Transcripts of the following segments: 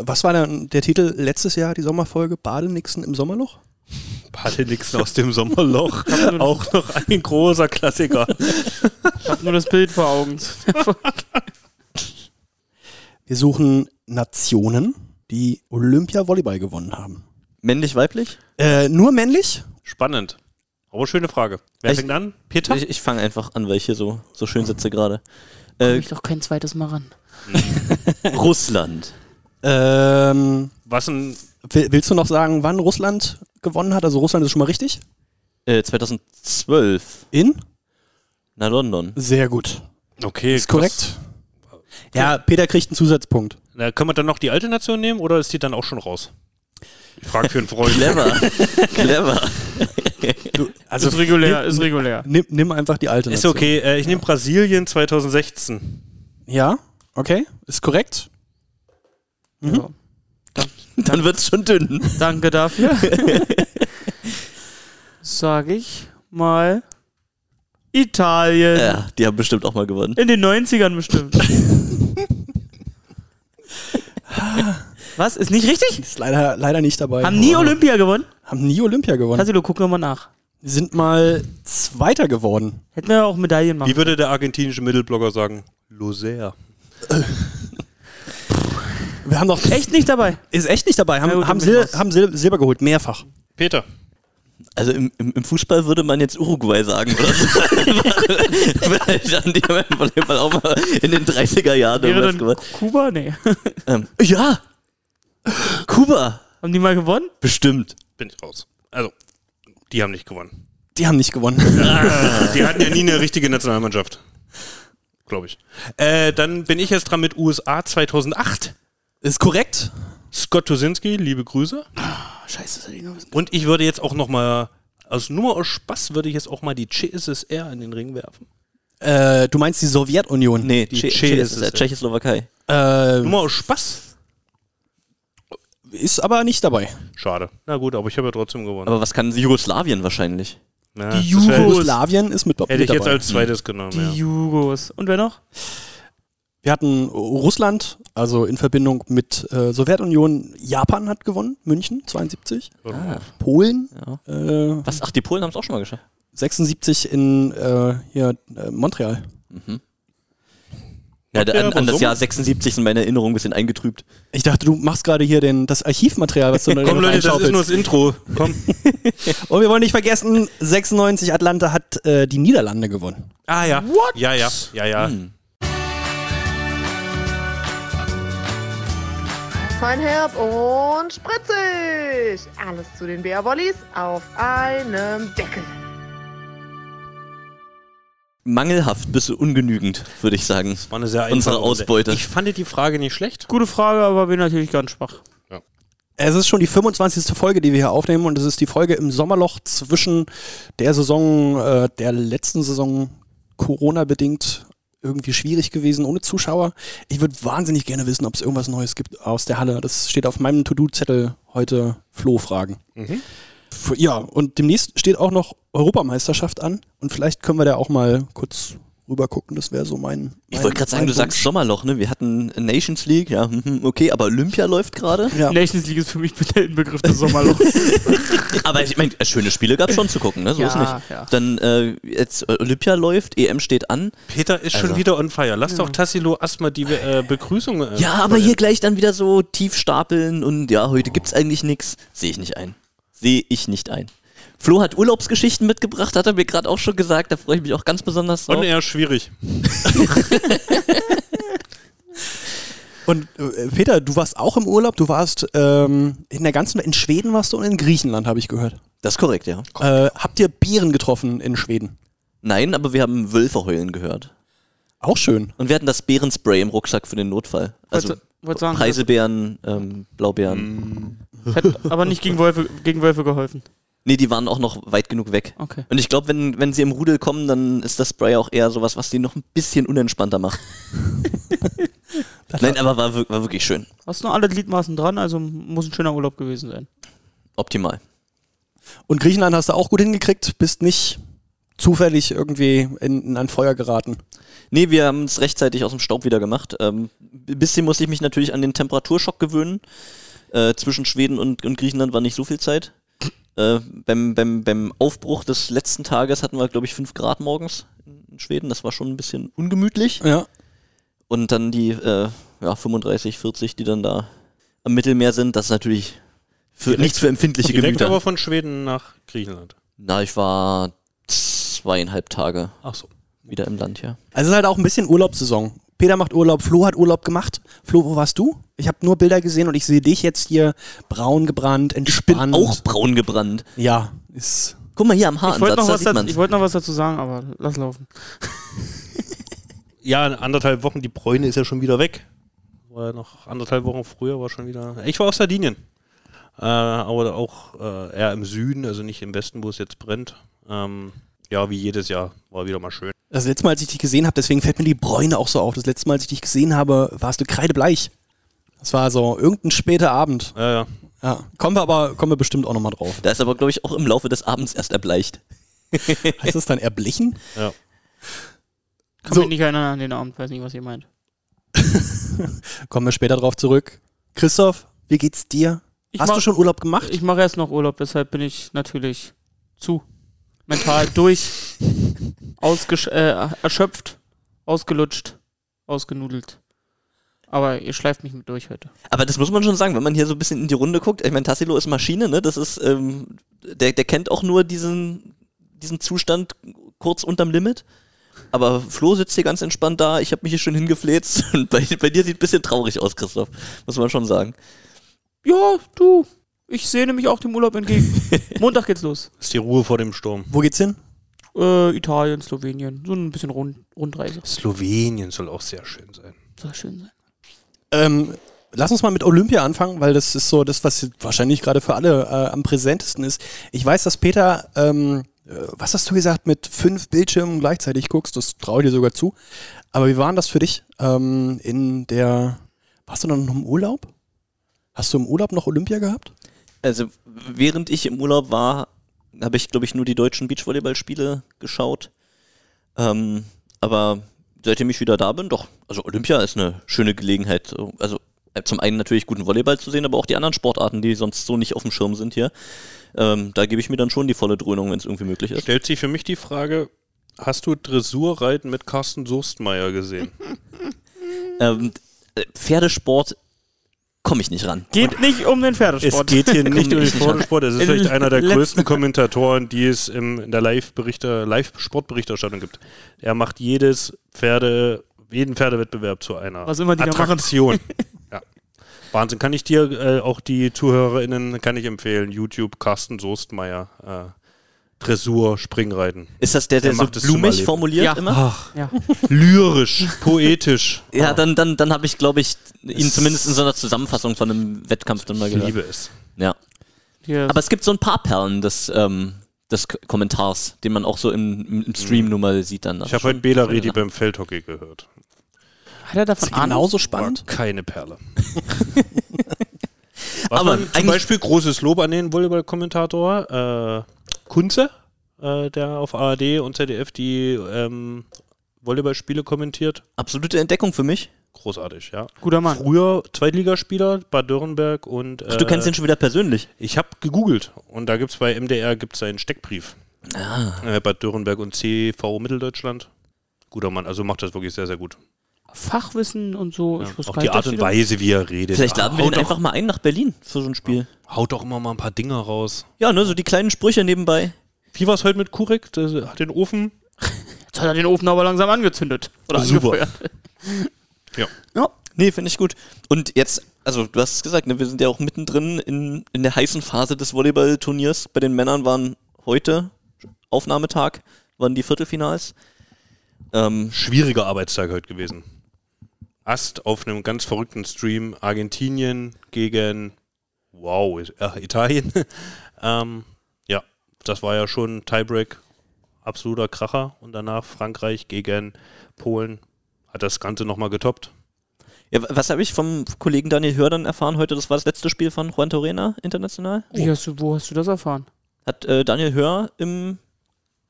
Was war denn der Titel letztes Jahr, die Sommerfolge? Badenixen im Sommerloch? Badenixen aus dem Sommerloch. Auch noch ein großer Klassiker. Ich habe nur das Bild vor Augen. Wir suchen Nationen, die Olympia-Volleyball gewonnen haben. Männlich, weiblich? Äh, nur männlich? Spannend. Aber schöne Frage. Wer Ich- fängt an? Peter? Ich, ich fange einfach an, weil ich hier so, so schön sitze gerade. Äh, ich doch kein zweites Mal ran. Russland. Ähm, Was ein. will- willst du noch sagen, wann Russland gewonnen hat? Also Russland ist schon mal richtig? Äh, 2012. In? Na, London. Sehr gut. Okay, Ist korrekt. Ja, Peter kriegt einen Zusatzpunkt. Na, können wir dann noch die alte Nation nehmen oder ist die dann auch schon raus? Die Frage für einen Freund. Clever. Clever. Also ist regulär, nimm, ist regulär. Nimm, nimm einfach die alte Ist Nation. okay. Äh, ich nehme Brasilien 2016. Ja, okay. Ist korrekt. Ja. Dann wird's schon dünn. Danke dafür. Sag ich mal Italien. Ja, die haben bestimmt auch mal gewonnen. In den 90ern bestimmt. Was? Ist nicht richtig? Ist leider, leider nicht dabei. Haben nie Olympia gewonnen? Haben nie Olympia gewonnen. Tassilo, guck nochmal nach. Die sind mal Zweiter geworden. Hätten wir auch Medaillen machen. Wie würde der argentinische Mittelblogger sagen? Loser. Wir haben doch Echt nicht dabei. Ist echt nicht dabei. Haben, Na gut, haben, Sil haben Sil Silber geholt, mehrfach. Peter. Also im, im, im Fußball würde man jetzt Uruguay sagen, oder so. Vielleicht haben die beim Volleyball auch mal in den 30er Jahren Wäre dann gewonnen. Kuba? Nee. Ähm, ja! Kuba! Haben die mal gewonnen? Bestimmt. Bin ich raus. Also, die haben nicht gewonnen. Die haben nicht gewonnen. Die hatten ja nie eine richtige Nationalmannschaft. Glaube ich. Äh, dann bin ich jetzt dran mit USA 2008. Ist korrekt. Scott Tosinski, liebe Grüße. Scheiße, das hätte ich noch wissen. Und ich würde jetzt auch noch mal, also nur aus Spaß würde ich jetzt auch mal die CSSR in den Ring werfen. Äh, du meinst die Sowjetunion? Nee, Die Tsche- Tschechoslowakei. Äh, Nur mal aus Spaß. ist aber nicht dabei. Schade. Na gut, aber ich habe ja trotzdem gewonnen. Aber was kann Jugoslawien wahrscheinlich? Ja, Die Jugoslawien ist mit, Hätte mit ich jetzt dabei. als zweites genommen, Die ja. Jugos. Und wer noch? Wir hatten Russland, also in Verbindung mit äh, Sowjetunion. Japan hat gewonnen, München 72. Ah, Polen ja. äh, Was? Ach, die Polen haben es auch schon mal geschafft. 76 in äh, hier, äh, Montreal. Ja, Okay, an, an das Jahr 76 sind meine Erinnerungen ein bisschen eingetrübt. Ich dachte, du machst gerade hier den, das Archivmaterial, was du da Komm Leute, das ist nur das Intro. Komm. Und wir wollen nicht vergessen, 96 Atlanta hat äh, die Niederlande gewonnen. Ah ja. Ja, ja, ja, ja. Hm. Fein herb und spritzig. Alles zu den Bärbollis auf einem Deckel. Mangelhaft bis ungenügend, würde ich sagen. War eine sehr Unsere. Ausbeute. Ich fand die Frage nicht schlecht. Gute Frage, aber bin natürlich ganz schwach. Es ist schon die 25. Folge, die wir hier aufnehmen und es ist die Folge im Sommerloch zwischen der Saison, äh, der letzten Saison Corona-bedingt irgendwie schwierig gewesen, ohne Zuschauer. Ich würde wahnsinnig gerne wissen, ob es irgendwas Neues gibt aus der Halle. Das steht auf meinem To-Do-Zettel heute Flo-Fragen. F- Ja, und demnächst steht auch noch Europameisterschaft an und vielleicht können wir da auch mal kurz rüber gucken. Das wäre so mein. Ich mein- wollte gerade sagen, du sagst. Sommerloch, ne? Wir hatten Nations League, ja, mhm, okay, aber Olympia läuft gerade. Ja. Nations League ist für mich der Inbegriff des Sommerlochs. Aber ich meine, schöne Spiele gab es schon zu gucken, ne? So Ja, ist nicht. ja. Dann äh, jetzt äh, Olympia läuft, EM steht an. Peter ist schon Also. wieder on fire. Lass doch Tassilo erstmal die äh, Begrüßung. Äh, Ja, aber hier gleich dann wieder so tief stapeln und ja, heute gibt's eigentlich nichts. Sehe ich nicht ein. Sehe ich nicht ein. Flo hat Urlaubsgeschichten mitgebracht, hat er mir gerade auch schon gesagt. Da freue ich mich auch ganz besonders drauf. Und eher schwierig. Und äh, Peter, du warst auch im Urlaub. Du warst ähm, in der ganzen, in Schweden warst du und in Griechenland, habe ich gehört. Das ist korrekt, ja. Äh, habt ihr Bären getroffen in Schweden? Nein, aber wir haben Wölfe heulen gehört. Auch schön. Und wir hatten das Bärenspray im Rucksack für den Notfall. Also wollte sagen, Preiselbeeren, ähm, Blaubeeren. Hat aber nicht gegen Wölfe, gegen Wölfe geholfen. Nee, die waren auch noch weit genug weg. Okay. Und ich glaube, wenn, wenn sie im Rudel kommen, dann ist das Spray auch eher sowas, was die noch ein bisschen unentspannter macht. Nein, aber war, wir- war wirklich schön. Hast noch alle Gliedmaßen dran, also muss ein schöner Urlaub gewesen sein. Optimal. Und Griechenland hast du auch gut hingekriegt, bist nicht zufällig irgendwie in, in ein Feuer geraten? Nee, wir haben es rechtzeitig aus dem Staub wieder gemacht. Ähm, ein bisschen musste ich mich natürlich an den Temperaturschock gewöhnen. Äh, zwischen Schweden und, und Griechenland war nicht so viel Zeit. Äh, beim, beim, beim Aufbruch des letzten Tages hatten wir, glaube ich, 5 Grad morgens in Schweden. Das war schon ein bisschen ungemütlich. Ja. Und dann die äh, ja, 35, 40, die dann da am Mittelmeer sind, das ist natürlich für, Direkt- nichts für empfindliche Direkt Gemüter. aber von Schweden nach Griechenland. Na, ich war zweieinhalb Tage Ach so. wieder im Land, ja. Also es ist halt auch ein bisschen Urlaubssaison. Peter macht Urlaub, Flo hat Urlaub gemacht. Flo, wo warst du? Ich habe nur Bilder gesehen und ich sehe dich jetzt hier braun gebrannt, Bin entspannt. auch braun gebrannt. Ja, ist. Guck mal hier am Ich wollte noch, was sieht dazu- man's. ich wollt noch was dazu sagen, aber lass laufen. Ja, in anderthalb Wochen, die Bräune ist ja schon wieder weg. War ja noch anderthalb Wochen früher, war schon wieder. Ich war aus Sardinien. Äh, aber auch äh, eher im Süden, also nicht im Westen, wo es jetzt brennt. Ähm, ja, wie jedes Jahr. War wieder mal schön. Das letzte Mal, als ich dich gesehen habe, deswegen fällt mir die Bräune auch so auf. Das letzte Mal, als ich dich gesehen habe, warst du kreidebleich. Das war so irgendein später Abend. Ja, ja. Ja, kommen wir aber kommen wir bestimmt auch nochmal drauf. Da ist aber, glaube ich, auch im Laufe des Abends erst erbleicht. Heißt das dann erblichen? ja. Kann So. mich nicht erinnern an den Abend, weiß nicht, was ihr meint. Kommen wir später drauf zurück. Christoph, wie geht's dir? Ich Hast mach- du schon Urlaub gemacht? Ich mache erst noch Urlaub, deshalb bin ich natürlich zu mental durch, ausgesch äh, erschöpft, ausgelutscht, ausgenudelt. Aber ihr schleift mich mit durch heute. Aber das muss man schon sagen, wenn man hier so ein bisschen in die Runde guckt. Ich meine, Tassilo ist Maschine, ne? Das ist, ähm, der, der kennt auch nur diesen, diesen Zustand kurz unterm Limit. Aber Flo sitzt hier ganz entspannt da. Ich habe mich hier schon hingefläzt. Und bei, bei dir sieht ein bisschen traurig aus, Christoph. Muss man schon sagen. Ja, du, ich sehne mich auch dem Urlaub entgegen. Montag geht's los. Ist die Ruhe vor dem Sturm. Wo geht's hin? Äh, Italien, Slowenien, so ein bisschen Rund Rundreise. Slowenien soll auch sehr schön sein. Soll schön sein. Ähm, lass uns mal mit Olympia anfangen, weil das ist so das, was wahrscheinlich gerade für alle äh, am präsentesten ist. Ich weiß, dass Peter, ähm, äh, was hast du gesagt, mit fünf Bildschirmen gleichzeitig guckst, das traue ich dir sogar zu. Aber wie war denn das für dich ähm, in der, warst du dann noch im Urlaub? Hast du im Urlaub noch Olympia gehabt? Also, während ich im Urlaub war, habe ich, glaube ich, nur die deutschen Beachvolleyballspiele geschaut. Ähm, aber seitdem ich wieder da bin, doch, also Olympia ist eine schöne Gelegenheit. so- Also äh, zum einen natürlich guten Volleyball zu sehen, aber auch die anderen Sportarten, die sonst so nicht auf dem Schirm sind hier. Ähm, da gebe ich mir dann schon die volle Dröhnung, wenn es irgendwie möglich ist. Stellt sich für mich die Frage, hast du Dressurreiten mit Carsten Soestmeier gesehen? Ähm, äh, Pferdesport komme ich nicht ran. Geht nicht um den Es Pferdesport. geht hier nicht um den. Pferdesport. Es ist vielleicht einer der größten Kommentatoren, die es im, in der Live-Berichter, Live-Sportberichterstattung gibt. Er macht jedes Pferde, jeden Pferdewettbewerb zu einer Was immer die. Attraktion. ja. Wahnsinn. Kann ich dir, äh, auch die ZuhörerInnen, kann ich empfehlen. YouTube, Carsten Soestmeier, äh, Dressur, Springreiten. Ist das der, der Er so blumig formuliert Ja. immer? Ach, Ja. lyrisch, poetisch. Ja, dann, dann, dann habe ich, glaube ich, ihn Es- zumindest in so einer Zusammenfassung von einem Wettkampf dann mal Ich gehört. liebe es. Ja. Hier Aber es gibt so ein paar Perlen des, ähm, des K Kommentars, den man auch so im, im- im Stream nur mal sieht dann. Ich habe heute Bela Redi beim Feldhockey gehört. hat er davon Ahnung? genauso War spannend? keine Perle. Was Aber man zum Beispiel großes Lob an den Volleyball-Kommentator äh, Kunze, äh, der auf ARD und ZDF die ähm, Volleyballspiele kommentiert. Absolute Entdeckung für mich. Großartig, ja. Guter Mann. Früher Zweitligaspieler, Bad Dürrenberg und. Äh, Ach, du kennst ihn schon wieder persönlich. Ich habe gegoogelt und da gibt es bei MDR gibt's einen Steckbrief. Ah. Äh, Bad Dürrenberg und CV Mitteldeutschland. Guter Mann, also macht das wirklich sehr, sehr gut. Fachwissen und so. Ja. Ich wusste Auch die Art und Weise, wie er redet. Vielleicht laden wir haut den doch, einfach mal ein nach Berlin für so ein Spiel. Haut doch immer mal ein paar Dinger raus. Ja, ne, so die kleinen Sprüche nebenbei. Wie war es heute mit Kurek? Der hat den Ofen. Jetzt hat er den Ofen aber langsam angezündet. Oder Super. angefeuert. Ja, nee, finde ich gut. Und jetzt, also du hast es gesagt, ne, wir sind ja auch mittendrin in, in der heißen Phase des Volleyballturniers. Bei den Männern waren heute, Aufnahmetag, waren die Viertelfinals. Ähm, Schwieriger Arbeitstag heute gewesen. Ast auf einem ganz verrückten Stream Argentinien gegen wow, äh, Italien. ähm, ja, das war ja schon Tiebreak, absoluter Kracher. Und danach Frankreich gegen Polen hat das Ganze nochmal getoppt. ja, was habe ich vom Kollegen Daniel Hör dann erfahren heute? Das war das letzte Spiel von Juan Torena international. Wie hast du, wo hast du das erfahren? Hat äh, Daniel Hör im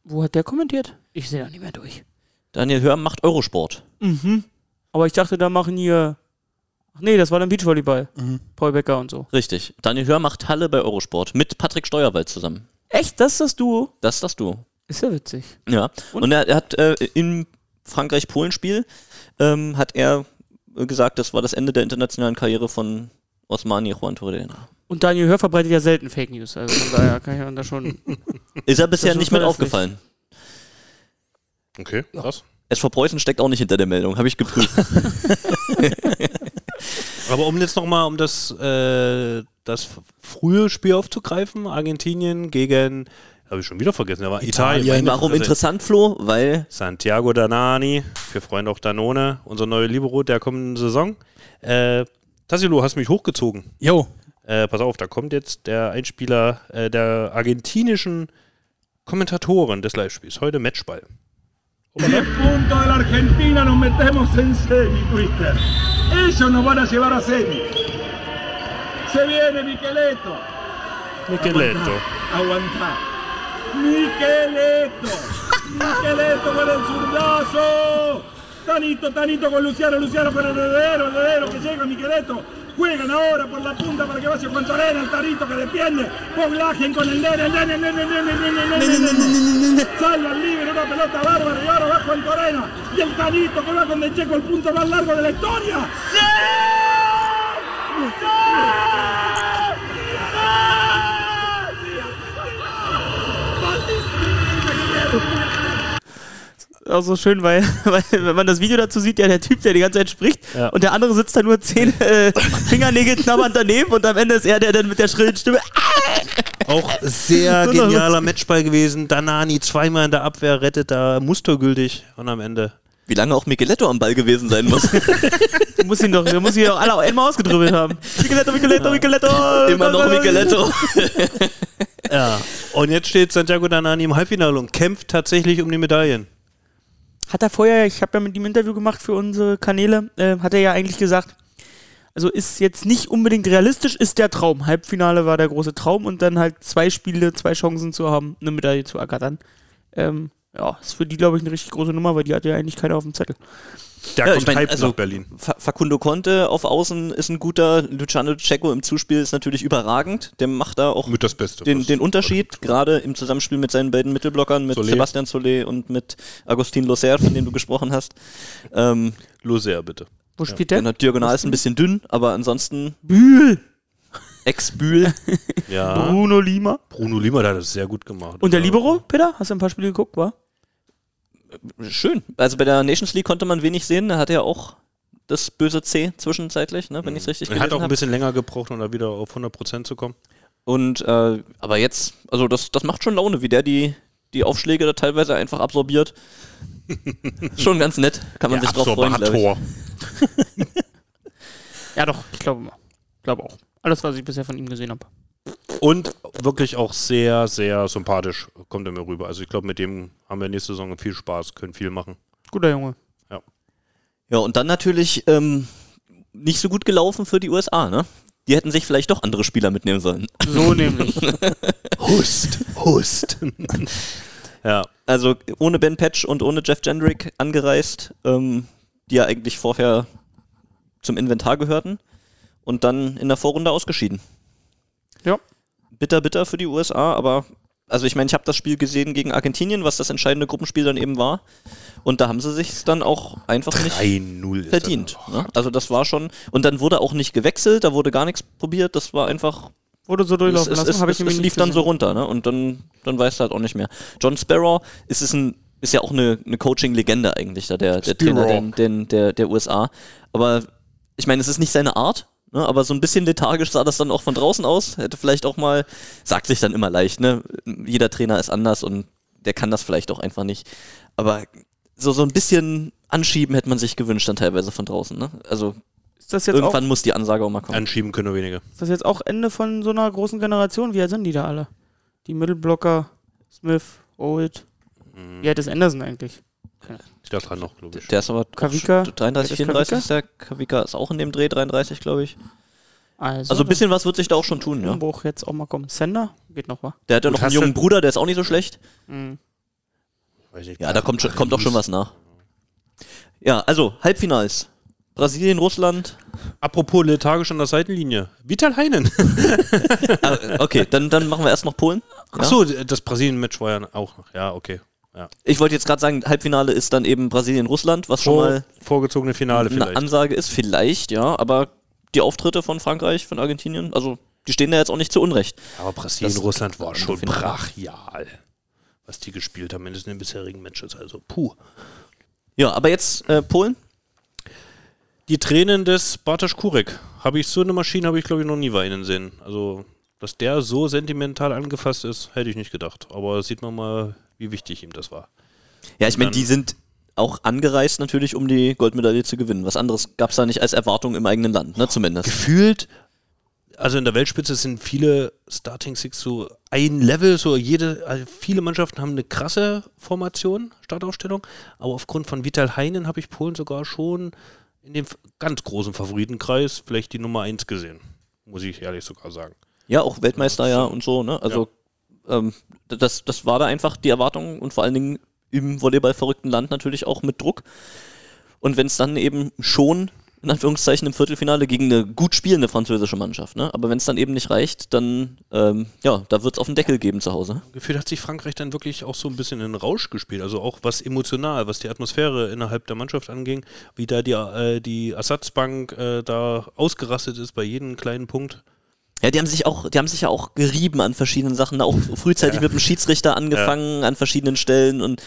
Wo hat der kommentiert? Ich sehe da nicht mehr durch. Daniel Hör macht Eurosport. Mhm. Aber ich dachte, da machen hier. Ach nee, das war dann Beachvolleyball. Mhm. Paul Becker und so. Richtig. Daniel Hör macht Halle bei Eurosport mit Patrick Steuerwald zusammen. Echt? Das ist das Duo? Das ist das Duo. Ist ja witzig. Ja. Und? Und, er, er hat äh, im Frankreich-Polen-Spiel ähm, hat er gesagt, das war das Ende der internationalen Karriere von Osmani Juan Torredena. Und Daniel Hör verbreitet ja selten Fake News. Also von daher kann ich mir da schon. Ist er bisher nicht mit aufgefallen. Okay, krass. SV Preußen steckt auch nicht hinter der Meldung, habe ich geprüft. Aber um jetzt nochmal, um das, äh, das frühe Spiel aufzugreifen, Argentinien gegen, habe ich schon wieder vergessen, aber Italien. Italien. Warum interessant, Flo? Weil Santiago Danani, wir freuen auch Danone, unser neuer Libero der kommenden Saison. Äh, Tassilo, hast mich hochgezogen. Jo, Äh, pass auf, da kommt jetzt der Einspieler äh, der argentinischen Kommentatoren des Live-Spiels. Heute Matchball. 10 puntos de la Argentina nos metemos en semi, Twitter. Ellos nos van a llevar a semi. Se viene Miqueleto. Micheletto. Aguantá. Miqueleto. Miqueleto con el zurdazo. Tanito, Tanito con Luciano, Luciano con el heredero, el heredero que llega Miqueleto. Juegan ahora por la punta para que vaya Juan Torena, el Tarito que defiende. Poblajen con el nene, el nene, el nene, el nene, el nene. Salva el libre, una pelota bárbara y ahora va Juan Torena. Y el Tanito que va con De Checo el punto más largo de la historia. ¡Sí! Auch so schön, weil, weil wenn man das Video dazu sieht, ja der Typ, der die ganze Zeit spricht Ja. und der andere sitzt da nur zehn äh, Fingernägel knabbernd daneben und am Ende ist er der dann mit der schrillen Stimme. Auch sehr Wunderbar. genialer Matchball gewesen. Danani zweimal in der Abwehr rettet da mustergültig und am Ende. wie lange auch Micheletto am Ball gewesen sein muss. Du musst ihn doch, du musst ihn doch alle einmal ausgedribbelt haben. Micheletto, Micheletto, Micheletto. Immer noch Micheletto. Ja. Und jetzt steht Santiago Danani im Halbfinale und kämpft tatsächlich um die Medaillen. Hat er vorher, ich habe ja mit ihm Interview gemacht für unsere Kanäle, äh, hat er ja eigentlich gesagt, also ist jetzt nicht unbedingt realistisch, ist der Traum. Halbfinale war der große Traum und dann halt zwei Spiele, zwei Chancen zu haben, eine Medaille zu ergattern. Ähm, ja, ist für die, glaube ich, eine richtig große Nummer, weil die hat ja eigentlich keiner auf dem Zettel. Der Ja, kommt ich mein, halb also- nach Berlin. Fa- Facundo Conte auf Außen ist ein guter. Luciano Ceco im Zuspiel ist natürlich überragend. Der macht da auch Mit das Beste. den, den Unterschied, gerade im Zusammenspiel mit seinen beiden Mittelblockern, mit Solé. Sebastian Solé und mit Agustin Loser, von dem du gesprochen hast. Ähm, Loser, bitte. Wo spielt der? genau, diagonal ist ein bisschen dünn, aber ansonsten Bühl. Ex-Bühl. Ja. Bruno Lima. Bruno Lima der hat das sehr gut gemacht. Und der Libero, Peter? Hast du ein paar Spiele geguckt, war? Schön. Also bei der Nations League konnte man wenig sehen. Da hat er auch das böse C zwischenzeitlich, ne, wenn ich es richtig Er hat gelesen auch ein habe. bisschen länger gebraucht, um da wieder auf 100% zu kommen. Und äh, aber jetzt, also das, das macht schon Laune, wie der die, die Aufschläge da teilweise einfach absorbiert. schon ganz nett. Kann man sich drauf freuen, ich. Ja, doch, ich glaube mal. glaube auch. Alles, was ich bisher von ihm gesehen habe. Und wirklich auch sehr, sehr sympathisch kommt er mir rüber. Also ich glaube, mit dem haben wir nächste Saison viel Spaß, können viel machen. Guter Junge. Ja, und dann natürlich ähm, nicht so gut gelaufen für die USA, ne? Die hätten sich vielleicht doch andere Spieler mitnehmen sollen. So nämlich. Hust, Hust. ja, Also ohne Ben Patch und ohne Jeff Jendrick angereist, ähm, die ja eigentlich vorher zum Inventar gehörten und dann in der Vorrunde ausgeschieden. Ja. Bitter, bitter für die USA, aber also ich meine, ich habe das Spiel gesehen gegen Argentinien, was das entscheidende Gruppenspiel dann eben war. Und da haben sie sich dann auch einfach nicht 3-0 ist verdient. Ne? Also das war schon. Und dann wurde auch nicht gewechselt, da wurde gar nichts probiert. Das war einfach. Wurde so Es, durchlaufen es, lassen, es, habe es, ich es nicht lief dann so runter, ne? Und dann, dann weißt du halt auch nicht mehr. John Sparrow ist, es ein, ist ja auch eine, eine Coaching-Legende eigentlich, da der, der Trainer der, der, der, der USA. Aber ich meine, es ist nicht seine Art, ne? aber so ein bisschen lethargisch sah das dann auch von draußen aus. Hätte vielleicht auch mal, sagt sich dann immer leicht, ne? Jeder Trainer ist anders und der kann das vielleicht auch einfach nicht. Aber so, so ein bisschen anschieben hätte man sich gewünscht dann teilweise von draußen, ne? Also Ist das, jetzt auch, irgendwann muss die Ansage auch mal kommen. Anschieben können nur wenige. ist das jetzt auch Ende von so einer großen Generation? Wie alt sind die da alle? Die Mittelblocker, Smith, Old. Wie alt ist Anderson eigentlich? Stefan noch, glaube ich. Der ist aber Kavika? auch 33, Ist 34 Kavika? ist der. Kavika ist auch in dem Dreh, 33, glaube ich. Also, Also ein bisschen was wird sich da auch schon tun, ja. Umbruch jetzt auch mal kommen. Sender? Geht noch, wa? Der hat ja noch einen jungen Bruder, der ist auch nicht so schlecht. Mhm. Weiß ich Ja, da kommt, schon, kommt auch schon was nach. Ja, also Halbfinals. Brasilien, Russland. Apropos lethargisch an der Seitenlinie. Vital Heinen. Ah, okay, dann, dann machen wir erst noch Polen. Ja? Achso, das Brasilien-Match war ja auch noch. Ja, okay. Ja. Ich wollte jetzt gerade sagen, Halbfinale ist dann eben Brasilien-Russland, was schon Vor, mal vorgezogene Finale eine vielleicht. Ansage ist. Vielleicht, ja, aber die Auftritte von Frankreich, von Argentinien, also die stehen da jetzt auch nicht zu Unrecht. Aber Brasilien-Russland war schon Finale. brachial, was die gespielt haben, mindestens in den bisherigen Matches. Also, puh. Ja, aber jetzt äh, Polen. Die Tränen des Bartosz Kurek. Habe ich so eine Maschine, habe ich glaube ich noch nie weinen sehen. Also, dass der so sentimental angefasst ist, hätte ich nicht gedacht. Aber sieht man mal, wie wichtig ihm das war. Ja, ich meine, die sind auch angereist natürlich, um die Goldmedaille zu gewinnen. Was anderes gab es da nicht als Erwartung im eigenen Land, ne, zumindest. Gefühlt, also in der Weltspitze sind viele Starting Six so ein Level, so jede, also viele Mannschaften haben eine krasse Formation, Startaufstellung, aber aufgrund von Vital Heinen habe ich Polen sogar schon in dem ganz großen Favoritenkreis vielleicht die Nummer 1 gesehen, muss ich ehrlich sogar sagen. Ja, auch Weltmeister ja und so, ne? Also ähm, das, das war da einfach die Erwartung und vor allen Dingen im Volleyball verrückten Land natürlich auch mit Druck. Und wenn es dann eben schon in Anführungszeichen im Viertelfinale gegen eine gut spielende französische Mannschaft, ne? Aber wenn es dann eben nicht reicht, dann ähm, ja, da wird es auf den Deckel geben zu Hause. Gefühlt hat sich Frankreich dann wirklich auch so ein bisschen in Rausch gespielt, also auch was emotional, was die Atmosphäre innerhalb der Mannschaft anging, wie da die, äh, die Ersatzbank äh, da ausgerastet ist bei jedem kleinen Punkt. Ja, die haben sich auch, die haben sich ja auch gerieben an verschiedenen Sachen, auch frühzeitig mit dem Schiedsrichter angefangen an verschiedenen Stellen und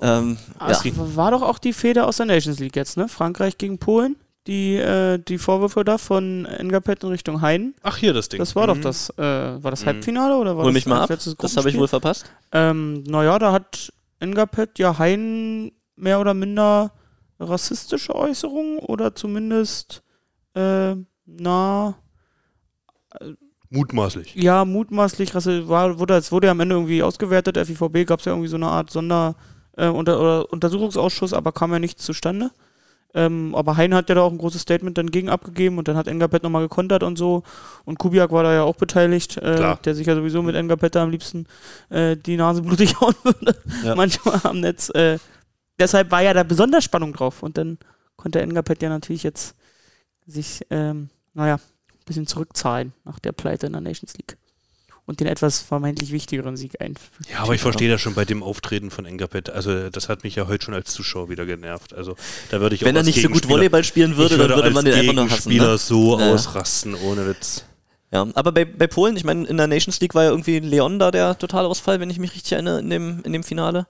ähm, Ah, ja. Es war doch auch die Feder aus der Nations League jetzt, ne? Frankreich gegen Polen. Die, äh, die Vorwürfe da von Engapet in Richtung Heiden. Ach, hier das Ding. Das war doch Mhm. das, äh, war das Halbfinale oder war Hol das mich mal das ab, das habe ich wohl verpasst. Ähm, naja, da hat Engapet ja Hein mehr oder minder rassistische Äußerungen oder zumindest äh, na Mutmaßlich. ja mutmaßlich rassi- war wurde es wurde ja am Ende irgendwie ausgewertet. FIVB gab es ja irgendwie so eine Art Sonder äh, unter, oder Untersuchungsausschuss, aber kam ja nichts zustande. Ähm, aber Hein hat ja da auch ein großes Statement dann gegen abgegeben und dann hat Engapet nochmal gekontert und so. Und Kubiak war da ja auch beteiligt, äh, der sich ja sowieso mit Engapet am liebsten äh, die Nase blutig hauen würde. Ja. Manchmal am Netz. Äh, deshalb war ja da besonders Spannung drauf. Und dann konnte Engapet ja natürlich jetzt sich, ähm, naja, ein bisschen zurückzahlen nach der Pleite in der Nations League. Und den etwas vermeintlich wichtigeren Sieg einführen. Ja, aber ich verstehe das schon bei dem Auftreten von Engapet. Also, das hat mich ja heute schon als Zuschauer wieder genervt. Also, da würde ich Wenn auch er als nicht so gut Gegenspieler- Volleyball spielen würde, ich dann würde man den einfach nur hassen. Gegenspieler Ne? so Ja. ausrasten, ohne Witz. Ja, aber bei, bei Polen, ich meine, in der Nations League war ja irgendwie Leon da der Totalausfall, wenn ich mich richtig erinnere, in dem, in dem Finale.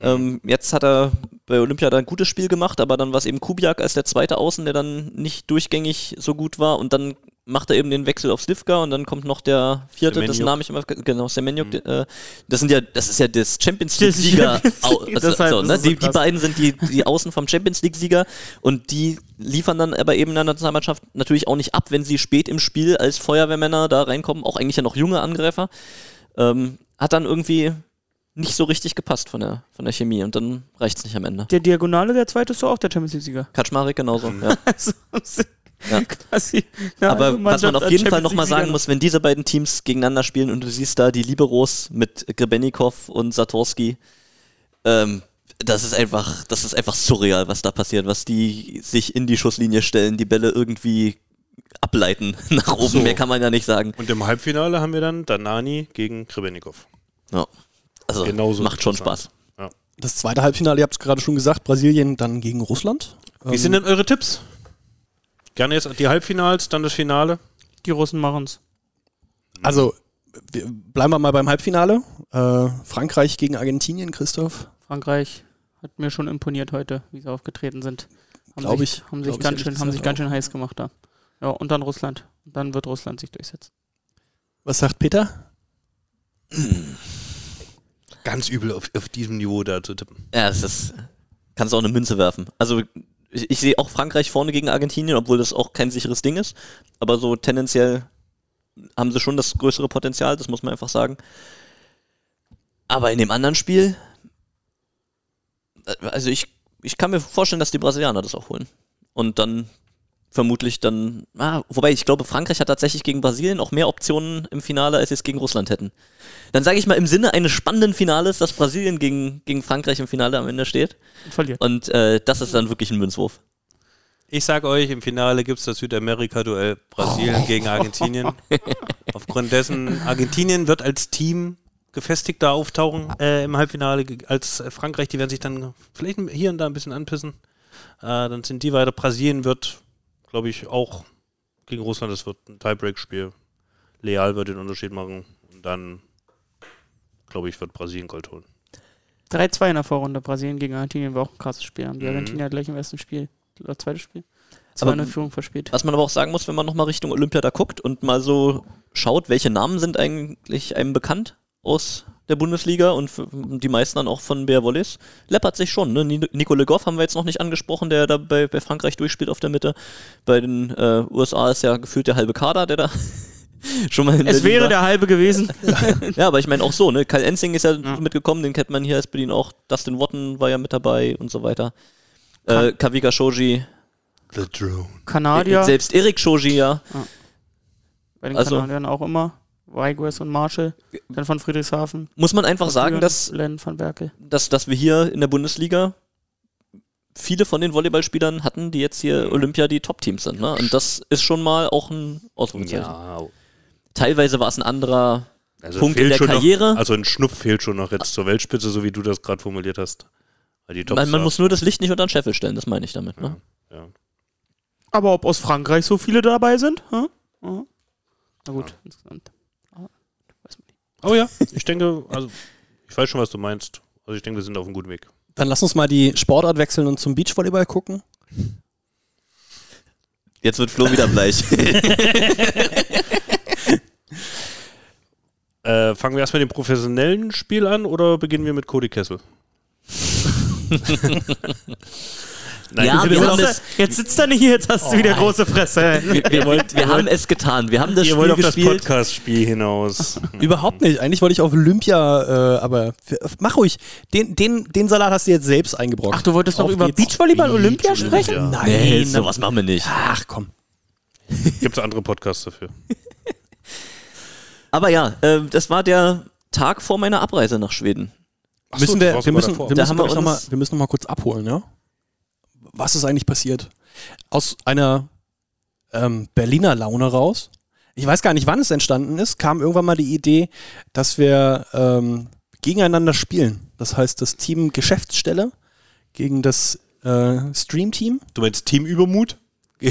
Ähm, jetzt hat er bei Olympia da ein gutes Spiel gemacht, aber dann war es eben Kubiak als der zweite Außen, der dann nicht durchgängig so gut war und dann macht er eben den Wechsel auf Slivka und dann kommt noch der vierte, Semenjuk. dessen Name ich immer, genau, Semenjuk, äh, das sind ja, das ist ja das Champions League, also, so, ist ne? die, beiden sind die, die Außen vom Champions League-Sieger und die liefern dann aber eben in der Nationalmannschaft natürlich auch nicht ab, wenn sie spät im Spiel als Feuerwehrmänner da reinkommen, auch eigentlich ja noch junge Angreifer. Ähm, hat dann irgendwie nicht so richtig gepasst von der, von der Chemie und dann reicht es nicht am Ende. Der Diagonale, der zweite ist doch auch der Champions League-Sieger. Kaczmarek genauso, ja. Ja. quasi Aber was man auf jeden Fall nochmal sagen muss, wenn diese beiden Teams gegeneinander spielen und du siehst da die Liberos mit Grebennikov und Satorski, ähm, das ist einfach, das ist einfach surreal, was da passiert, was die sich in die Schusslinie stellen, die Bälle irgendwie ableiten nach oben, So. mehr kann man ja nicht sagen. Und im Halbfinale haben wir dann Danani gegen Krebenikov. Ja. Also Genauso macht schon. Spaß. Das zweite Halbfinale, ihr habt es gerade schon gesagt, Brasilien dann gegen Russland. Wie Ähm, sind denn eure Tipps? Gerne jetzt die Halbfinals, dann das Finale. Die Russen machen's. Also, wir, bleiben wir mal beim Halbfinale. Äh, Frankreich gegen Argentinien, Christoph. Frankreich hat mir schon imponiert heute, wie sie aufgetreten sind. Haben Glaub sich, ich. Haben sich, ich ganz ehrlich schön, haben sich ganz schön heiß gemacht da. Ja, und dann Russland. Und dann wird Russland sich durchsetzen. Was sagt Peter? Ganz übel auf, auf diesem Niveau da zu tippen. Ja, das ist, kannst du auch eine Münze werfen. Also ich, ich sehe auch Frankreich vorne gegen Argentinien, obwohl das auch kein sicheres Ding ist. Aber so tendenziell haben sie schon das größere Potenzial, das muss man einfach sagen. Aber in dem anderen Spiel, äh, also ich, ich kann mir vorstellen, dass die Brasilianer das auch holen. Und dann vermutlich dann, ah, wobei ich glaube, Frankreich hat tatsächlich gegen Brasilien auch mehr Optionen im Finale, als sie es gegen Russland hätten. Dann sage ich mal im Sinne eines spannenden Finales, dass Brasilien gegen, gegen Frankreich im Finale am Ende steht. Und verliert. Und äh, das ist dann wirklich ein Münzwurf. Ich sag euch, im Finale gibt es das Südamerika-Duell Brasilien gegen Argentinien. Aufgrund dessen, Argentinien wird als Team gefestigter auftauchen äh, im Halbfinale als Frankreich. Die werden sich dann vielleicht hier und da ein bisschen anpissen. Äh, dann sind die weiter. Brasilien wird, glaube ich, auch gegen Russland, das wird ein Tiebreak-Spiel. Leal wird den Unterschied machen. Und dann, glaube ich, wird Brasilien Gold holen. 3-2 in der Vorrunde. Brasilien gegen Argentinien war auch ein krasses Spiel. Haben die Mhm. Argentinier gleich im ersten Spiel, oder zweites Spiel, Aber- 2 Führung verspielt. Was man aber auch sagen muss, wenn man nochmal Richtung Olympia da guckt und mal so schaut, welche Namen sind eigentlich einem bekannt aus der Bundesliga und die meisten dann auch von Bär Wollis, läppert sich schon. Ne? Ni- Nico Le Goff haben wir jetzt noch nicht angesprochen, der da bei, bei Frankreich durchspielt auf der Mitte. Bei den äh, USA ist ja gefühlt der halbe Kader, der da schon mal in Es Berlin wäre war. der halbe gewesen. Ja, aber ich meine auch so, ne? Kyle Ensing ist ja, Ja. mitgekommen, den kennt man hier als Berlin auch. Dustin Watton war ja mit dabei und so weiter. Äh, Kavika Shoji, The Drone. Kanadier, selbst Erik Shoji, ja. bei den also- Kanadiern auch immer. Weigwes und Marshall, dann von Friedrichshafen. Muss man einfach sagen, dass Len van Berkel. dass, dass wir hier in der Bundesliga viele von den Volleyballspielern hatten, die jetzt hier Olympia die Top-Teams sind. Ne? Und das ist schon mal auch ein Ausrufezeichen. Ja, Teilweise war es ein anderer also Punkt in fehlt der schon Karriere. Noch, also ein Schnupf fehlt schon noch jetzt zur Weltspitze, so wie du das gerade formuliert hast. Weil die man, man muss nur das Licht nicht unter den Scheffel stellen, das meine ich damit. Ne? ja. Aber ob aus Frankreich so viele dabei sind? Hm? Mhm. Na gut, insgesamt. Oh ja, ich denke, also ich weiß schon, was du meinst. Also ich denke, wir sind auf einem guten Weg. Dann lass uns mal die Sportart wechseln und zum Beachvolleyball gucken. Jetzt wird Flo wieder bleich. Äh, fangen wir erst mit dem professionellen Spiel an oder beginnen wir mit Cody Kessel? Nein, Ja, wir haben auf- das- Jetzt sitzt er nicht hier, jetzt hast du wieder große Fresse. wir wir, wir haben es getan. Wir haben das ihr wollt Spiel auf das gespielt. Podcast-Spiel hinaus. Überhaupt nicht. Eigentlich wollte ich auf Olympia, äh, aber mach ruhig. Den, den, den Salat hast du jetzt selbst eingebrockt. Ach, du wolltest noch Auf über. Beachvolleyball Olympia Beach sprechen? Olympia. Nein, Nee, sowas machen wir nicht. Ach komm. Gibt es andere Podcasts dafür? Aber ja, äh, das war der Tag vor meiner Abreise nach Schweden. Ach so, müssen wir, müssen, wir haben noch mal, wir müssen noch mal kurz abholen, ja? Was ist eigentlich passiert? Aus einer ähm, Berliner Laune raus. Ich weiß gar nicht, wann es entstanden ist, kam irgendwann mal die Idee, dass wir ähm, gegeneinander spielen. Das heißt, das Team Geschäftsstelle gegen das äh, Stream-Team. Du meinst Team Übermut?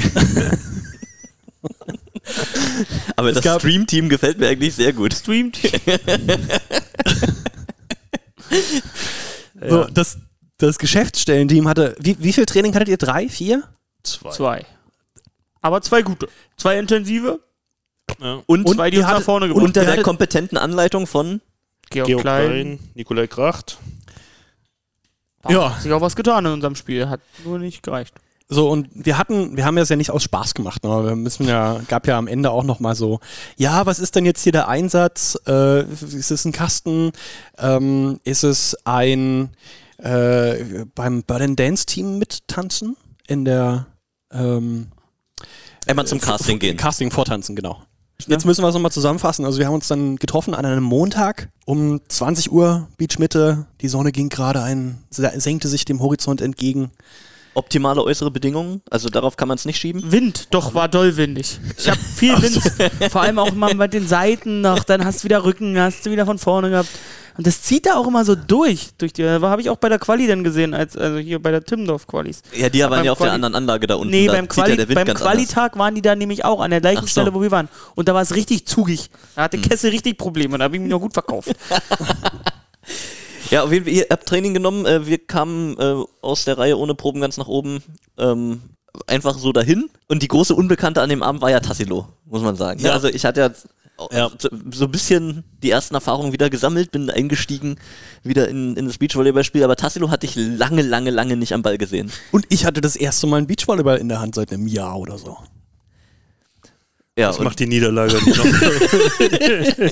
Aber Es das Stream-Team gefällt mir eigentlich sehr gut. Streamt. So, das, das Geschäftsstellenteam hatte, wie, wie viel Training hattet ihr? Drei, vier? Zwei. Zwei. Aber zwei gute. Zwei intensive Ja. und, Und zwei, die uns nach vorne gebracht Unter der kompetenten Anleitung von Georg, Georg Klein. Klein, Nikolai Kracht. Ja. Ja. Hat sich auch was getan in unserem Spiel. Hat nur nicht gereicht. So, und wir hatten, wir haben das ja nicht aus Spaß gemacht, ne? Wir müssen ja, gab ja am Ende auch noch mal so, ja, was ist denn jetzt hier der Einsatz? Äh, ist es ein Kasten? Ähm, ist es ein äh, beim Berlin Dance Team mittanzen? In der ähm, einmal zum Casting gehen. Casting vortanzen, genau. Jetzt müssen wir es nochmal zusammenfassen. Also wir haben uns dann getroffen an einem Montag um 20 Uhr, Beachmitte. Die Sonne ging gerade ein, senkte sich dem Horizont entgegen. Optimale äußere Bedingungen, also darauf kann man es nicht schieben. Wind, doch, war doll windig. Ich habe viel Wind, vor allem auch mal mit den Seiten noch, dann hast du wieder Rücken, hast du wieder von vorne gehabt. Und das zieht da auch immer so durch. durch die, habe ich auch bei der Quali dann gesehen, als, also hier bei der Timmendorf-Qualis. Ja, die waren Beim ja auf der Quali- anderen Anlage da unten. Nee, beim, ja Quali, der Wind beim. Qualitag waren die da nämlich auch an der gleichen so. Stelle, wo wir waren. Und da war es richtig zugig. Da Hm. hatte Kessel richtig Probleme. Da habe ich mich noch gut verkauft. Ja, auf jeden Fall, ihr habt Training genommen. Äh, wir kamen äh, aus der Reihe ohne Proben ganz nach oben. Ähm, einfach so dahin. Und die große Unbekannte an dem Abend war ja Tassilo, muss man sagen. Ja. Ja. Also ich hatte ja, Ja. So, ein bisschen die ersten Erfahrungen wieder gesammelt, bin eingestiegen wieder in, in das Beachvolleyballspiel, aber Tassilo hatte ich lange, lange, lange nicht am Ball gesehen. Und ich hatte das erste Mal einen Beachvolleyball in der Hand seit einem Jahr oder so. Ja, Das macht die Niederlage noch.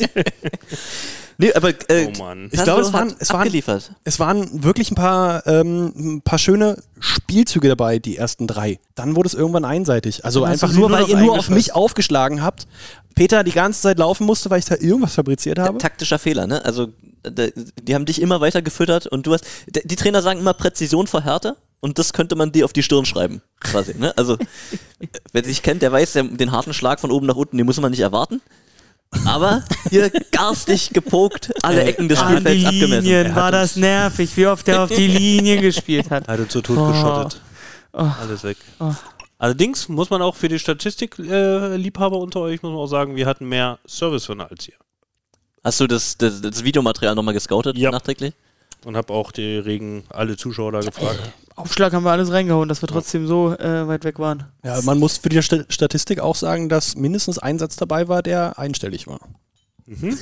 nee, aber äh, Oh Mann. Ich glaube, es waren, es waren abgeliefert. Es waren wirklich ein paar, ähm, ein paar schöne Spielzüge dabei, die ersten drei. Dann wurde es irgendwann einseitig. Also Dann einfach nur, nur weil ihr nur auf mich aufgeschlagen habt. Peter die ganze Zeit laufen musste, weil ich da irgendwas fabriziert habe. Taktischer Fehler, ne? Also die haben dich immer weiter gefüttert und du hast. Die Trainer sagen immer Präzision vor Härte und das könnte man dir auf die Stirn schreiben, quasi. Ne? Also wer dich kennt, der weiß, den harten Schlag von oben nach unten, den muss man nicht erwarten. Aber hier garstig gepokt, alle Ecken des An die Spielfelds abgemessen. Linien war das nervig, wie oft er auf die Linie gespielt hat. Hat uns so tot Oh. geschottet. Oh. Alles weg. Oh. Allerdings muss man auch für die Statistikliebhaber unter euch, muss man auch sagen, wir hatten mehr Service-Hörner als ihr. Hast du das, das, das Videomaterial nochmal gescoutet Ja. nachträglich? Und habe auch die Regen alle Zuschauer da gefragt. Aufschlag haben wir alles reingehauen, dass wir trotzdem so äh, weit weg waren. Ja, man muss für die Sta- Statistik auch sagen, dass mindestens ein Satz dabei war, der einstellig war. Mhm.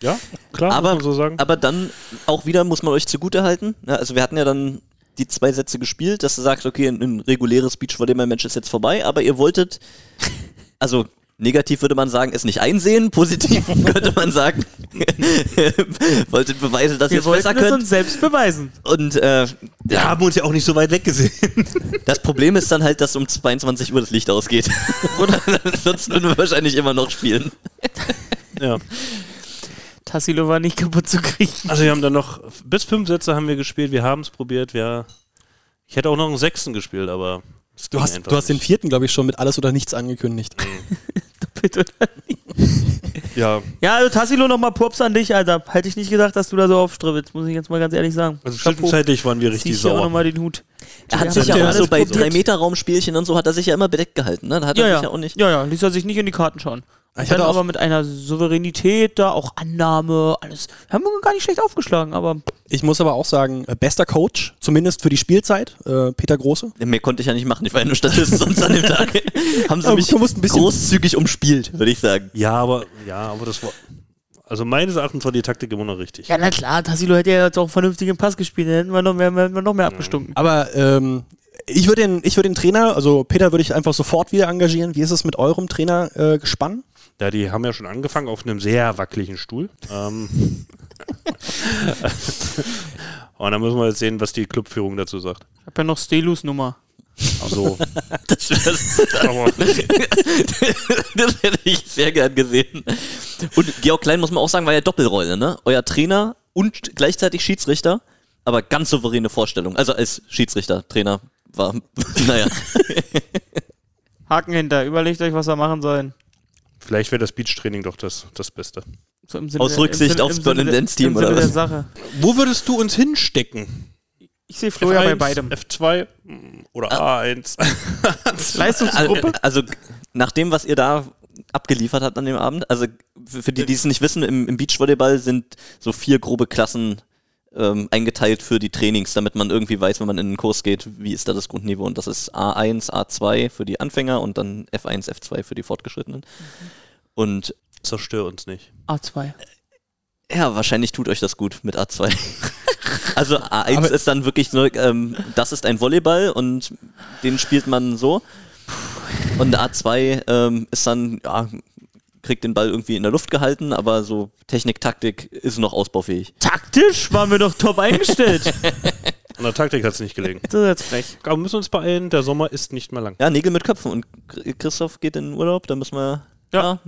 Ja, klar, Aber- muss man so sagen. Aber dann auch wieder muss man euch zugutehalten. Ne? Also wir hatten ja dann die zwei Sätze gespielt, dass du sagst, okay, ein, ein reguläres Beachvolleyball-Match ist jetzt vorbei, aber ihr wolltet, also negativ würde man sagen, es nicht einsehen, positiv könnte man sagen, wolltet beweisen, dass ihr Wir es besser wollten es könnt. uns selbst beweisen. Und äh, Wir ja, haben uns ja auch nicht so weit weg gesehen. das Problem ist dann halt, dass um 22 Uhr das Licht ausgeht. Und ansonsten würden wir wahrscheinlich immer noch spielen. ja. Tassilo war nicht kaputt zu kriegen. Also wir haben dann noch, bis fünf Sätze haben wir gespielt, wir haben es probiert, wir, ich hätte auch noch einen sechsten gespielt, aber Du hast, du hast den vierten, glaube ich, schon mit alles oder nichts angekündigt. Bitte. Ja, Ja, also Tassilo nochmal Props an dich, Alter. Hätte ich nicht gedacht, dass du da so aufstribbelst, muss ich jetzt mal ganz ehrlich sagen. also zwischenzeitlich waren wir Zieh richtig ich sauer. nochmal den Hut. Er hat Ja, sich ja ihr auch so bei probiert? 3-Meter-Raumspielchen und so hat er sich ja immer bedeckt gehalten. Ne? Da hat Ja, er ja. sich ja auch nicht. ja, ja, ließ er sich nicht in die Karten schauen. Ich hatte aber mit einer Souveränität da, auch Annahme, alles. Haben wir gar nicht schlecht aufgeschlagen, aber ich muss aber auch sagen, äh, bester Coach, zumindest für die Spielzeit, äh, Peter Große. Mehr konnte ich ja nicht machen. Ich war ja nur Statist sonst an dem Tag. Haben sie Aber mich du musst ein bisschen- großzügig umspielt, würde ich sagen. Ja, aber, ja, aber das war, also meines Erachtens war die Taktik immer noch richtig. ja, na klar, Tassilo hätte ja jetzt auch vernünftig im Pass gespielt, dann hätten wir noch mehr, hätten wir noch mehr abgestunken. Aber ähm, ich würde den, ich würde den Trainer, also Peter würde ich einfach sofort wieder engagieren. Wie ist es mit eurem Trainer äh, gespannt? Ja, die haben ja schon angefangen auf einem sehr wackeligen Stuhl. Ähm Und dann müssen wir jetzt sehen, was die Clubführung dazu sagt. Ich hab ja noch Stelus Nummer. Also, Das, hätte ich sehr gern gesehen. Und Georg Klein, muss man auch sagen, war ja Doppelrolle, ne? Euer Trainer und gleichzeitig Schiedsrichter, aber ganz souveräne Vorstellung. Also als Schiedsrichter, Trainer war, naja. Haken hinter, überlegt euch, was wir machen sollen. vielleicht wäre das Beachtraining doch das, das Beste. So im Aus Rücksicht aufs Sinne der- Berlin-Dance-Team im oder Sinne was? der Sache. Wo würdest du uns hinstecken? Ich sehe Flo ja bei F1, beidem. F2 mm, oder A1? Leistungsgruppe? Also nach dem, was ihr da abgeliefert habt an dem Abend, also für die, die es nicht wissen, im, im Beachvolleyball sind so vier grobe Klassen ähm, eingeteilt für die Trainings, damit man irgendwie weiß, wenn man in den Kurs geht, wie ist da das Grundniveau. Und das ist A1, A2 für die Anfänger und dann F1, F2 für die Fortgeschrittenen. Und Zerstör uns nicht. A2. Ja, wahrscheinlich tut euch das gut mit A2. also A1 Aber- ist dann wirklich so, ähm, das ist ein Volleyball und den spielt man so. Und A2 ähm, ist dann, ja, kriegt den Ball irgendwie in der Luft gehalten, aber so Technik, Taktik ist noch ausbaufähig. Taktisch waren wir doch top eingestellt. An der Taktik hat es nicht gelegen. das ist jetzt frech. Aber wir müssen uns beeilen, der Sommer ist nicht mehr lang. Ja, Nägel mit Köpfen. Und Chri- Christoph geht in den Urlaub, da müssen wir. Ja. Ja.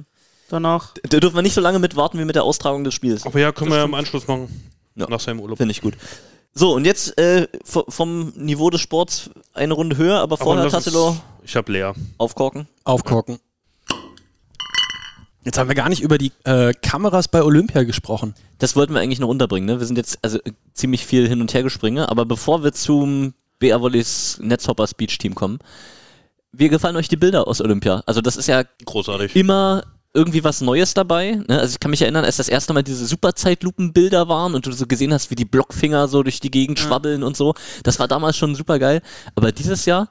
Danach. Da dürfen wir nicht so lange mitwarten wie mit der Austragung des Spiels. Aber ja, können wir ja im Anschluss machen. Ja. Nach seinem Urlaub. Finde ich gut. So, und jetzt äh, vom Niveau des Sports eine Runde höher, aber vorher Tassilo Ich habe leer. aufkorken. Aufkorken. Jetzt haben wir gar nicht über die äh, Kameras bei Olympia gesprochen. Das wollten wir eigentlich noch unterbringen. Ne? Wir sind jetzt also äh, ziemlich viel hin und her gespringe, aber bevor wir zum BR Volleys Netzhopper Speech Team kommen, wie gefallen euch die Bilder aus Olympia? Also das ist ja Großartig. immer irgendwie was Neues dabei. Ne? Also ich kann mich erinnern, als das erste Mal diese Superzeitlupenbilder waren und du so gesehen hast, wie die Blockfinger so durch die Gegend schwabbeln und so. Das war damals schon super geil. Aber dieses Jahr,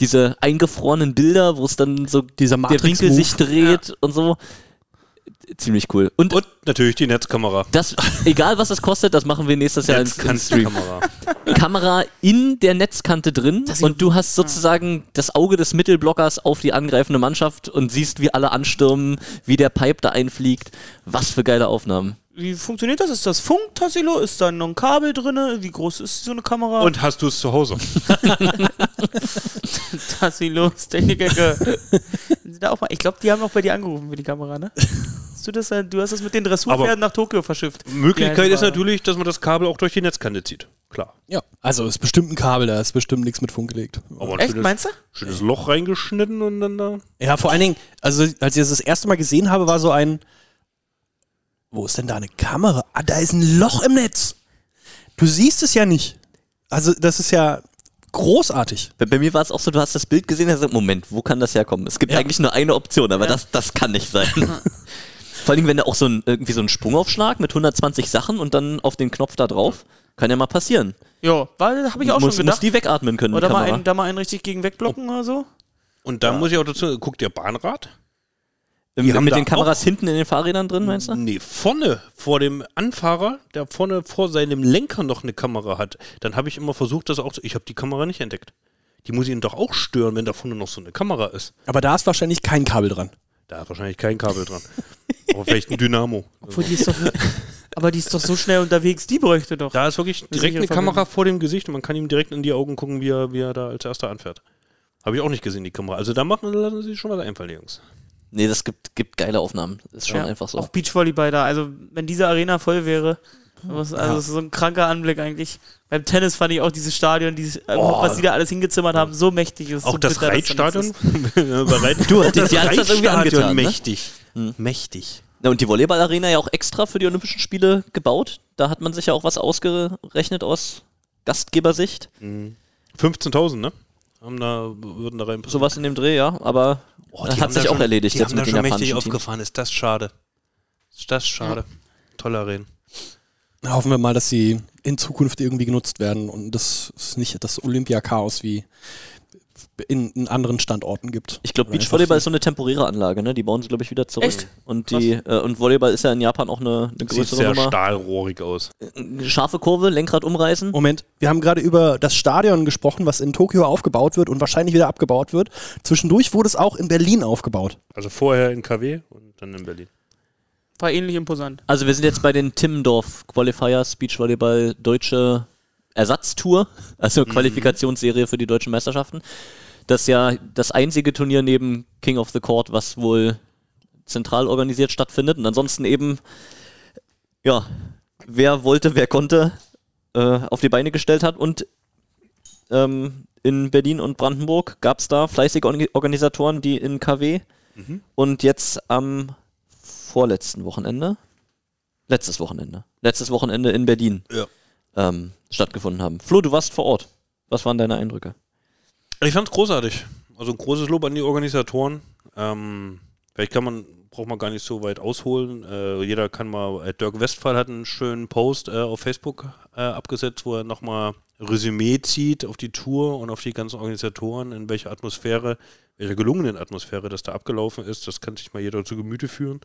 diese eingefrorenen Bilder, wo es dann so Dieser der Winkel sich dreht und so. Ziemlich cool. Und, Und natürlich die Netzkamera. das, egal was es kostet, das machen wir nächstes Jahr ins, ins Stream. Netzkamera. Kamera in der Netzkante drin und du hast sozusagen das Auge des Mittelblockers auf die angreifende Mannschaft und siehst, wie alle anstürmen, wie der Pipe da einfliegt. Was für geile Aufnahmen. Wie funktioniert das? Ist das Funk, Tassilo? Ist da noch ein Kabel drin? Wie groß ist so eine Kamera? Und hast du es zu Hause? Da auch mal, ich glaube, die haben auch bei dir angerufen für die Kamera, ne? Hast du, das, äh, du hast das mit den Dressurpferden nach Tokio verschifft. Möglichkeit ist natürlich, dass man das Kabel auch durch die Netzkante zieht. Klar. Ja, also ist bestimmt ein Kabel, da ist bestimmt nichts mit Funk gelegt. Aber Echt, schönes, meinst du? schönes Loch reingeschnitten und dann da. Ja, vor allen Dingen, also als ich das das erste Mal gesehen habe, war so ein, wo ist denn da eine Kamera? Ah, da ist ein Loch im Netz. Du siehst es ja nicht. Also das ist ja großartig. Bei, bei mir war es auch so, du hast das Bild gesehen und hast gesagt, Moment, wo kann das herkommen? Es gibt Ja. eigentlich nur eine Option, aber das, das kann nicht sein. Vor allem, wenn da auch so ein, irgendwie so ein Sprungaufschlag mit 120 Sachen und dann auf den Knopf da drauf, kann ja mal passieren. Ja, weil habe ich auch muss, schon muss gedacht. die wegatmen können, Oder die mal einen, da mal einen richtig gegen wegblocken oder so. Und da muss ich auch dazu, guckt ihr Bahnrad? Ähm, die haben mit den Kameras auch- hinten in den Fahrrädern drin, meinst du? Nee, vorne vor dem Anfahrer, der vorne vor seinem Lenker noch eine Kamera hat. Dann habe ich immer versucht, das auch zu. Ich habe die Kamera nicht entdeckt. Die muss ihn doch auch stören, wenn da vorne noch so eine Kamera ist. Aber da ist wahrscheinlich kein Kabel dran. Da hat wahrscheinlich kein Kabel dran. Aber vielleicht ein Dynamo. Obwohl, die ist doch, aber die ist doch so schnell unterwegs, die bräuchte doch. Da ist wirklich direkt eine Kamera Verbindung. vor dem Gesicht und man kann ihm direkt in die Augen gucken, wie er, wie er da als erster anfährt. Habe ich auch nicht gesehen, die Kamera. Also da machen lassen sie sich schon was einfallen, die Jungs. Nee, das gibt, gibt geile Aufnahmen. Ist schon Ja, einfach so. Auch Beachvolleyball da. Also, wenn diese Arena voll wäre, was, also das ist so ein kranker Anblick eigentlich. Beim Tennis fand ich auch dieses Stadion, dieses, äh, was die da alles hingezimmert haben, so mächtig. ist Auch so das Reitstadion. Du, das irgendwie angetan, ne? mächtig. Mächtig. Ja, und die Volleyballarena ja auch extra für die Olympischen Spiele gebaut. Da hat man sich ja auch was ausgerechnet aus Gastgebersicht. 15.000, ne? Haben da, würden da rein. Sowas in dem Dreh, ja. Aber Oh, das die hat haben sich da auch schon, erledigt die jetzt haben mit da schon mächtig aufgefahren. Ist das schade? Ist das schade? Tolle Arenen. Hoffen wir mal, dass sie in Zukunft irgendwie genutzt werden und das es nicht das Olympia-Chaos wie in, in anderen Standorten gibt. Ich glaube, Beachvolleyball ist so eine temporäre Anlage, ne? Die bauen sie, glaube ich, wieder zurück. Echt? Und, die, äh, und Volleyball ist ja in Japan auch eine, eine Sieht größere sehr Nummer. stahlrohrig aus. Scharfe Kurve, Lenkrad umreißen. Moment, wir haben gerade über das Stadion gesprochen, was in Tokio aufgebaut wird und wahrscheinlich wieder abgebaut wird. Zwischendurch wurde es auch in Berlin aufgebaut. Also vorher in KW und dann in Berlin. War ähnlich imposant. Also wir sind jetzt bei den Timmendorf Qualifiers, Beachvolleyball Deutsche Ersatztour, also Qualifikationsserie für die deutschen Meisterschaften. Das ist ja das einzige Turnier neben King of the Court, was wohl zentral organisiert stattfindet. Und ansonsten eben, ja, wer wollte, wer konnte, äh, auf die Beine gestellt hat. Und ähm, in Berlin und Brandenburg gab es da fleißige Orga- Organisatoren, die in KW und jetzt am vorletzten Wochenende, letztes Wochenende, letztes Wochenende in Berlin Ja. ähm, stattgefunden haben. Flo, du warst vor Ort. Was waren deine Eindrücke? Ich fand's großartig. Also ein großes Lob an die Organisatoren. Ähm, vielleicht kann man, braucht man gar nicht so weit ausholen. Äh, jeder kann mal, äh, Dirk Westphal hat einen schönen Post äh, auf Facebook äh, abgesetzt, wo er nochmal Resümee zieht auf die Tour und auf die ganzen Organisatoren, in welcher Atmosphäre, welcher gelungenen Atmosphäre das da abgelaufen ist. Das kann sich mal jeder zu Gemüte führen.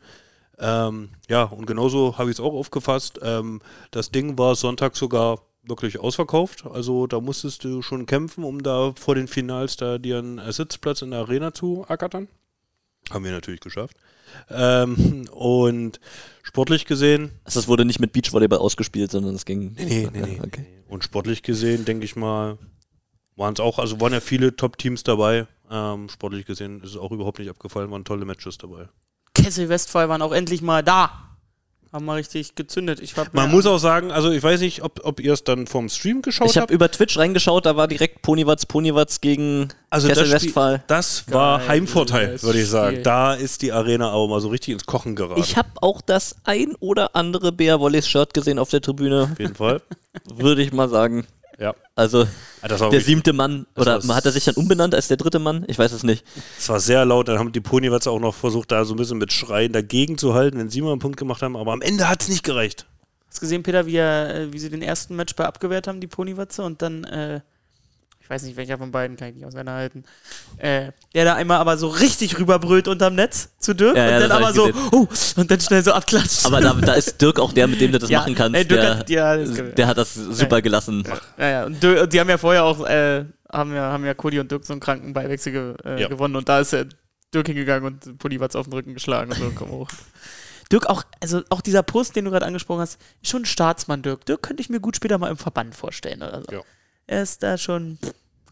Ähm, ja, und genauso habe ich es auch aufgefasst. Ähm, das Ding war Sonntag sogar wirklich ausverkauft. Also da musstest du schon kämpfen, um da vor den Finals da dir einen Sitzplatz in der Arena zu ackern. Haben wir natürlich geschafft. Ähm, und sportlich gesehen, Also es wurde nicht mit Beachvolleyball ausgespielt, sondern es ging. nee, nee, nee, okay. nee. und sportlich gesehen, denke ich mal, waren es auch, also waren ja viele Top-Teams dabei. Ähm, sportlich gesehen ist es auch überhaupt nicht abgefallen, waren tolle Matches dabei. Kessel Westphal waren auch endlich mal da. Haben mal richtig gezündet. Ich hab Man muss auch sagen, also ich weiß nicht, ob, ob ihr es dann vom Stream geschaut Ich habe habt. über Twitch reingeschaut, da war direkt Ponywatz, Ponywatz gegen Also Kessel das, Westphal. das war Geiles Heimvorteil, würde ich sagen. Spiel. Da ist die Arena aber mal so richtig ins Kochen geraten. Ich habe auch das ein oder andere Bea Wolleys Shirt gesehen auf der Tribüne, auf jeden Fall. würde ich mal sagen. Ja. Also Ah, Das war, der siebte Mann, oder hat er sich dann umbenannt als der dritte Mann? Ich weiß es nicht. das war sehr laut. Dann haben die Ponywatzer auch noch versucht, da so ein bisschen mit Schreien dagegen zu halten, wenn sie mal einen Punkt gemacht haben. Aber am Ende hat es nicht gereicht. Hast du gesehen, Peter, wie, er, äh, wie sie den ersten Matchball abgewehrt haben, die Ponywatze, und dann, äh, ich weiß nicht, welcher von beiden, kann ich nicht auseinanderhalten, äh, der da einmal aber so richtig rüberbrüllt unterm Netz zu Dirk Ja, ja, und dann aber so, gesehen. oh, und dann schnell so abklatscht. Aber da, da ist Dirk auch der, mit dem du das Ja, machen kannst. ey, Dirk der, hat- ja, das- der hat das super gelassen. Ja, ja. Und, Dirk, und die haben ja vorher auch, äh, haben ja, haben ja Cody und Dirk so einen kranken Beiwechsel ge, äh, Ja. gewonnen und da ist ja Dirk hingegangen und Pulli hat's auf den Rücken geschlagen und so, komm hoch. Dirk auch, also auch dieser Post, den du gerade angesprochen hast, ist schon ein Staatsmann, Dirk. Dirk könnte ich mir gut später mal im Verband vorstellen oder so. Ja. Er ist da schon,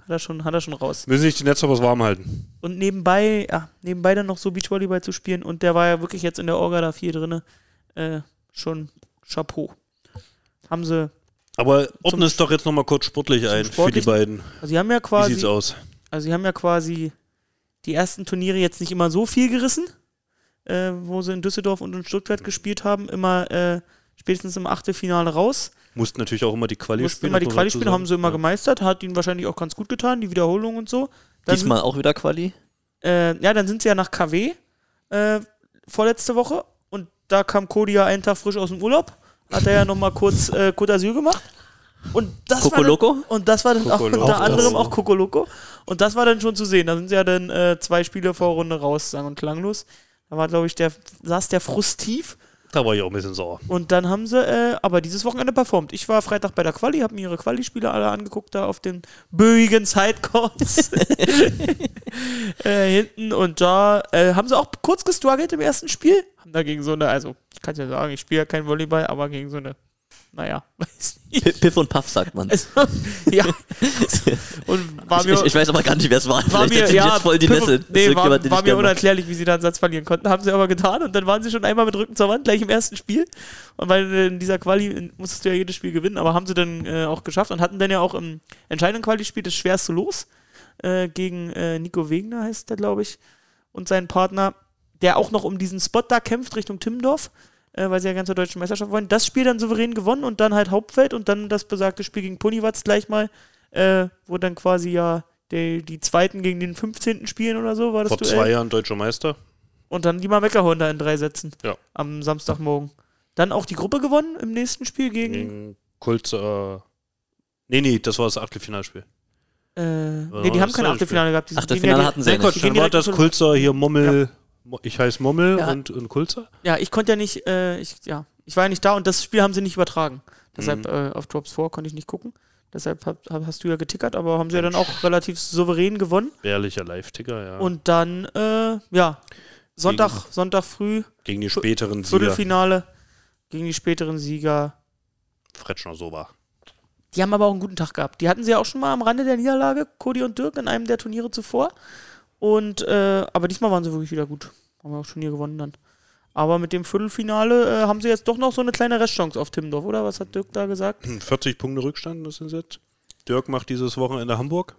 hat er schon, hat er schon raus. Müssen sich die Netzhoppers warm halten. Und nebenbei, ja, nebenbei dann noch so Beachvolleyball zu spielen und der war ja wirklich jetzt in der Orga da viel drinne, äh, schon Chapeau. Haben sie, Aber ordne es doch jetzt nochmal kurz sportlich ein für die beiden. also sie haben ja Wie quasi, sieht's aus? Also sie haben ja quasi die ersten Turniere jetzt nicht immer so viel gerissen, äh, wo sie in Düsseldorf und in Stuttgart gespielt haben, immer äh, spätestens im Achtelfinale raus. Mussten natürlich auch immer die Quali Mussten spielen. immer die Quali spielen, haben sie immer Ja. gemeistert, hat ihnen wahrscheinlich auch ganz gut getan, die Wiederholung und so. Dann Diesmal auch wieder Quali. Sind, äh, ja, dann sind sie ja nach KW äh, vorletzte Woche und da kam Cody ja einen Tag frisch aus dem Urlaub, hat er ja nochmal kurz äh, Côte d'Azur gemacht. Und das war dann, und das war dann auch Kokoloko. unter Auch anderem das. auch Kokoloko. Und das war dann schon zu sehen. Da sind ja dann äh, zwei Spiele vor Runde raus, sang und klanglos. Da war, glaube ich, der, saß der Frust tief. Da war ich auch ein bisschen sauer. Und dann haben sie äh, aber dieses Wochenende performt. Ich war Freitag bei der Quali, habe mir ihre Quali-Spiele alle angeguckt, da auf den böigen Sidecourts äh, hinten. Und da äh, haben sie auch kurz gestruggelt im ersten Spiel. Haben da gegen so eine, also ich kann ja sagen, ich spiele ja kein Volleyball, aber gegen so eine, naja, weiß nicht. Piff und Puff sagt man. Also, ja. Und war Ich, mir, ich, ich weiß aber gar nicht, wer es war. war Vielleicht mir, ja, jetzt voll die Piff- Nässe. Nee, war, den war mir unerklärlich, wie sie da einen Satz verlieren konnten. Haben sie aber getan und dann waren sie schon einmal mit Rücken zur Wand, gleich im ersten Spiel. Und weil äh, in dieser Quali musstest du ja jedes Spiel gewinnen, aber haben sie dann äh, auch geschafft und hatten dann ja auch im entscheidenden Quali-Spiel das schwerste Los äh, gegen äh, Nico Wegner, heißt der, glaube ich, und seinen Partner, der auch noch um diesen Spot da kämpft Richtung Timmendorf. Äh, weil sie ja ganz zur deutschen Meisterschaft wollen. Das Spiel dann souverän gewonnen und dann halt Hauptfeld und dann das besagte Spiel gegen Ponywatz gleich mal, äh, wo dann quasi ja die, die zweiten gegen den 15. spielen oder so, war das Vor Duell. zwei Jahren deutscher Meister. Und dann die mal weggehauen da in drei Sätzen. Ja. Am Samstagmorgen. Dann auch die Gruppe gewonnen im nächsten Spiel gegen. Gegen Kulz. Äh, nee, nee, das war das Achtelfinalspiel. Äh, nee, war die haben kein Achtelfinale gehabt. Die sind Achtelfinale ja hatten sie Nein, nicht. Dann war das Kulzer hier Mommel. Mo- Ich heiße Mommel Ja. und, und Kulzer. Ja, ich konnte ja nicht, äh, ich, ja, ich war ja nicht da und das Spiel haben sie nicht übertragen. Deshalb Mhm. äh, auf Drops 4 konnte ich nicht gucken. Deshalb hab, hab, hast du ja getickert, aber haben sie ja dann auch relativ souverän gewonnen. Bärlicher Live-Ticker, ja. Und dann, äh, ja, Sonntag, Sonntag früh, Gegen die späteren Sieger. Viertelfinale gegen die späteren Sieger. Fretschner Soba. Die haben aber auch einen guten Tag gehabt. Die hatten sie ja auch schon mal am Rande der Niederlage, Cody und Dirk, in einem der Turniere zuvor. Und, äh, aber diesmal waren sie wirklich wieder gut. Haben wir auch Turnier gewonnen dann. Aber mit dem Viertelfinale äh, haben sie jetzt doch noch so eine kleine Restchance auf Timmendorf, oder? Was hat Dirk da gesagt? 40 Punkte Rückstand, das sind jetzt. Dirk macht dieses Wochenende Hamburg.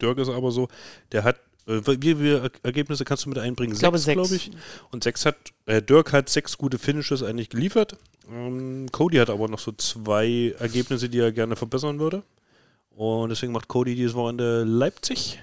Dirk ist aber so, der hat, äh, wie viele Ergebnisse kannst du mit einbringen? Ich glaube sechs. glaube ich. Und sechs hat, äh, Dirk hat sechs gute Finishes eigentlich geliefert. Ähm, Cody hat aber noch so zwei Ergebnisse, die er gerne verbessern würde. Und deswegen macht Cody dieses Wochenende Leipzig.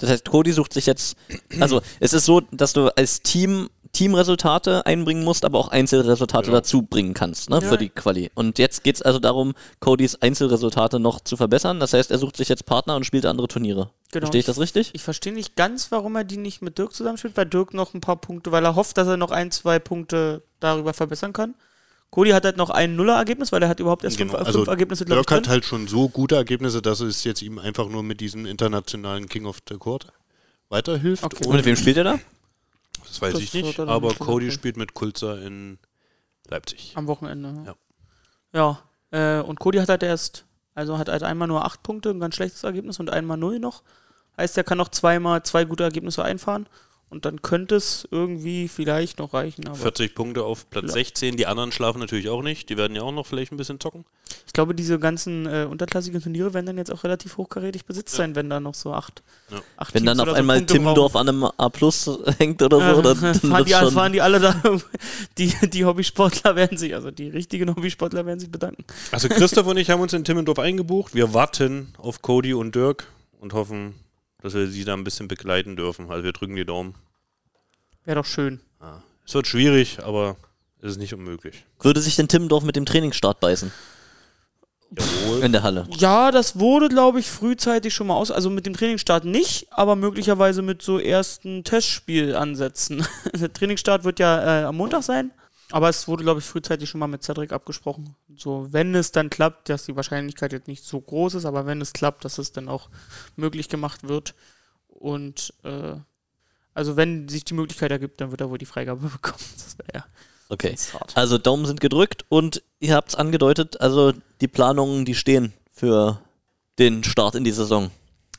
Das heißt, Cody sucht sich jetzt, also es ist so, dass du als Team Teamresultate einbringen musst, aber auch Einzelresultate Genau. dazu bringen kannst, ne, Ja. für die Quali. Und jetzt geht es also darum, Codys Einzelresultate noch zu verbessern. Das heißt, er sucht sich jetzt Partner und spielt andere Turniere. Genau. Verstehe ich das richtig? Ich verstehe nicht ganz, warum er die nicht mit Dirk zusammenspielt, weil Dirk noch ein paar Punkte, weil er hofft, dass er noch ein, zwei Punkte darüber verbessern kann. Cody hat halt noch ein Nuller-Ergebnis, weil er hat überhaupt erst Genau, fünf, also fünf Ergebnisse, glaube ich, Dirk hat halt schon so gute Ergebnisse, dass es jetzt ihm einfach nur mit diesem internationalen King of the Court weiterhilft. Okay. Und mit wem spielt er da? Das weiß Das ich nicht, er aber nicht Cody spielt mit Kulzer in Leipzig. Am Wochenende. Ja. Ja, äh, und Cody hat halt erst, also hat halt einmal nur acht Punkte, ein ganz schlechtes Ergebnis und einmal null noch. Heißt, er kann noch zweimal zwei gute Ergebnisse einfahren und dann könnte es irgendwie vielleicht noch reichen. Aber 40 Punkte auf Platz Ja. 16. Die anderen schlafen natürlich auch nicht. Die werden ja auch noch vielleicht ein bisschen zocken. ich glaube, diese ganzen äh, unterklassigen Turniere werden dann jetzt auch relativ hochkarätig besetzt sein, wenn da noch so acht, Ja. acht Wenn Teams dann auf oder so einmal Punkte Timmendorf an einem A Plus hängt oder so, Äh, dann, dann fahren, die, fahren die alle da, die, die Hobbysportler werden sich, also die richtigen Hobbysportler werden sich bedanken. Also Christoph und ich haben uns in Timmendorf eingebucht. Wir warten auf Cody und Dirk und hoffen, dass wir sie da ein bisschen begleiten dürfen. Also wir drücken die Daumen. Wäre doch schön. Ja. Es wird schwierig, aber es ist nicht unmöglich. Würde sich denn Timmendorf mit dem Trainingsstart beißen? Jawohl. In der Halle. Ja, das wurde, glaube ich, frühzeitig schon mal aus. Also mit dem Trainingsstart nicht, aber möglicherweise mit so ersten Testspielansätzen. Der Trainingsstart wird ja äh, am Montag sein, aber es wurde, glaube ich, frühzeitig schon mal mit Cedric abgesprochen. So, wenn es dann klappt, dass die Wahrscheinlichkeit jetzt nicht so groß ist, aber wenn es klappt, dass es dann auch möglich gemacht wird. Und äh, also wenn sich die Möglichkeit ergibt, dann wird er wohl die Freigabe bekommen. Das wäre ja Okay. Also Daumen sind gedrückt und ihr habt es angedeutet, also die Planungen, die stehen für den Start in die Saison.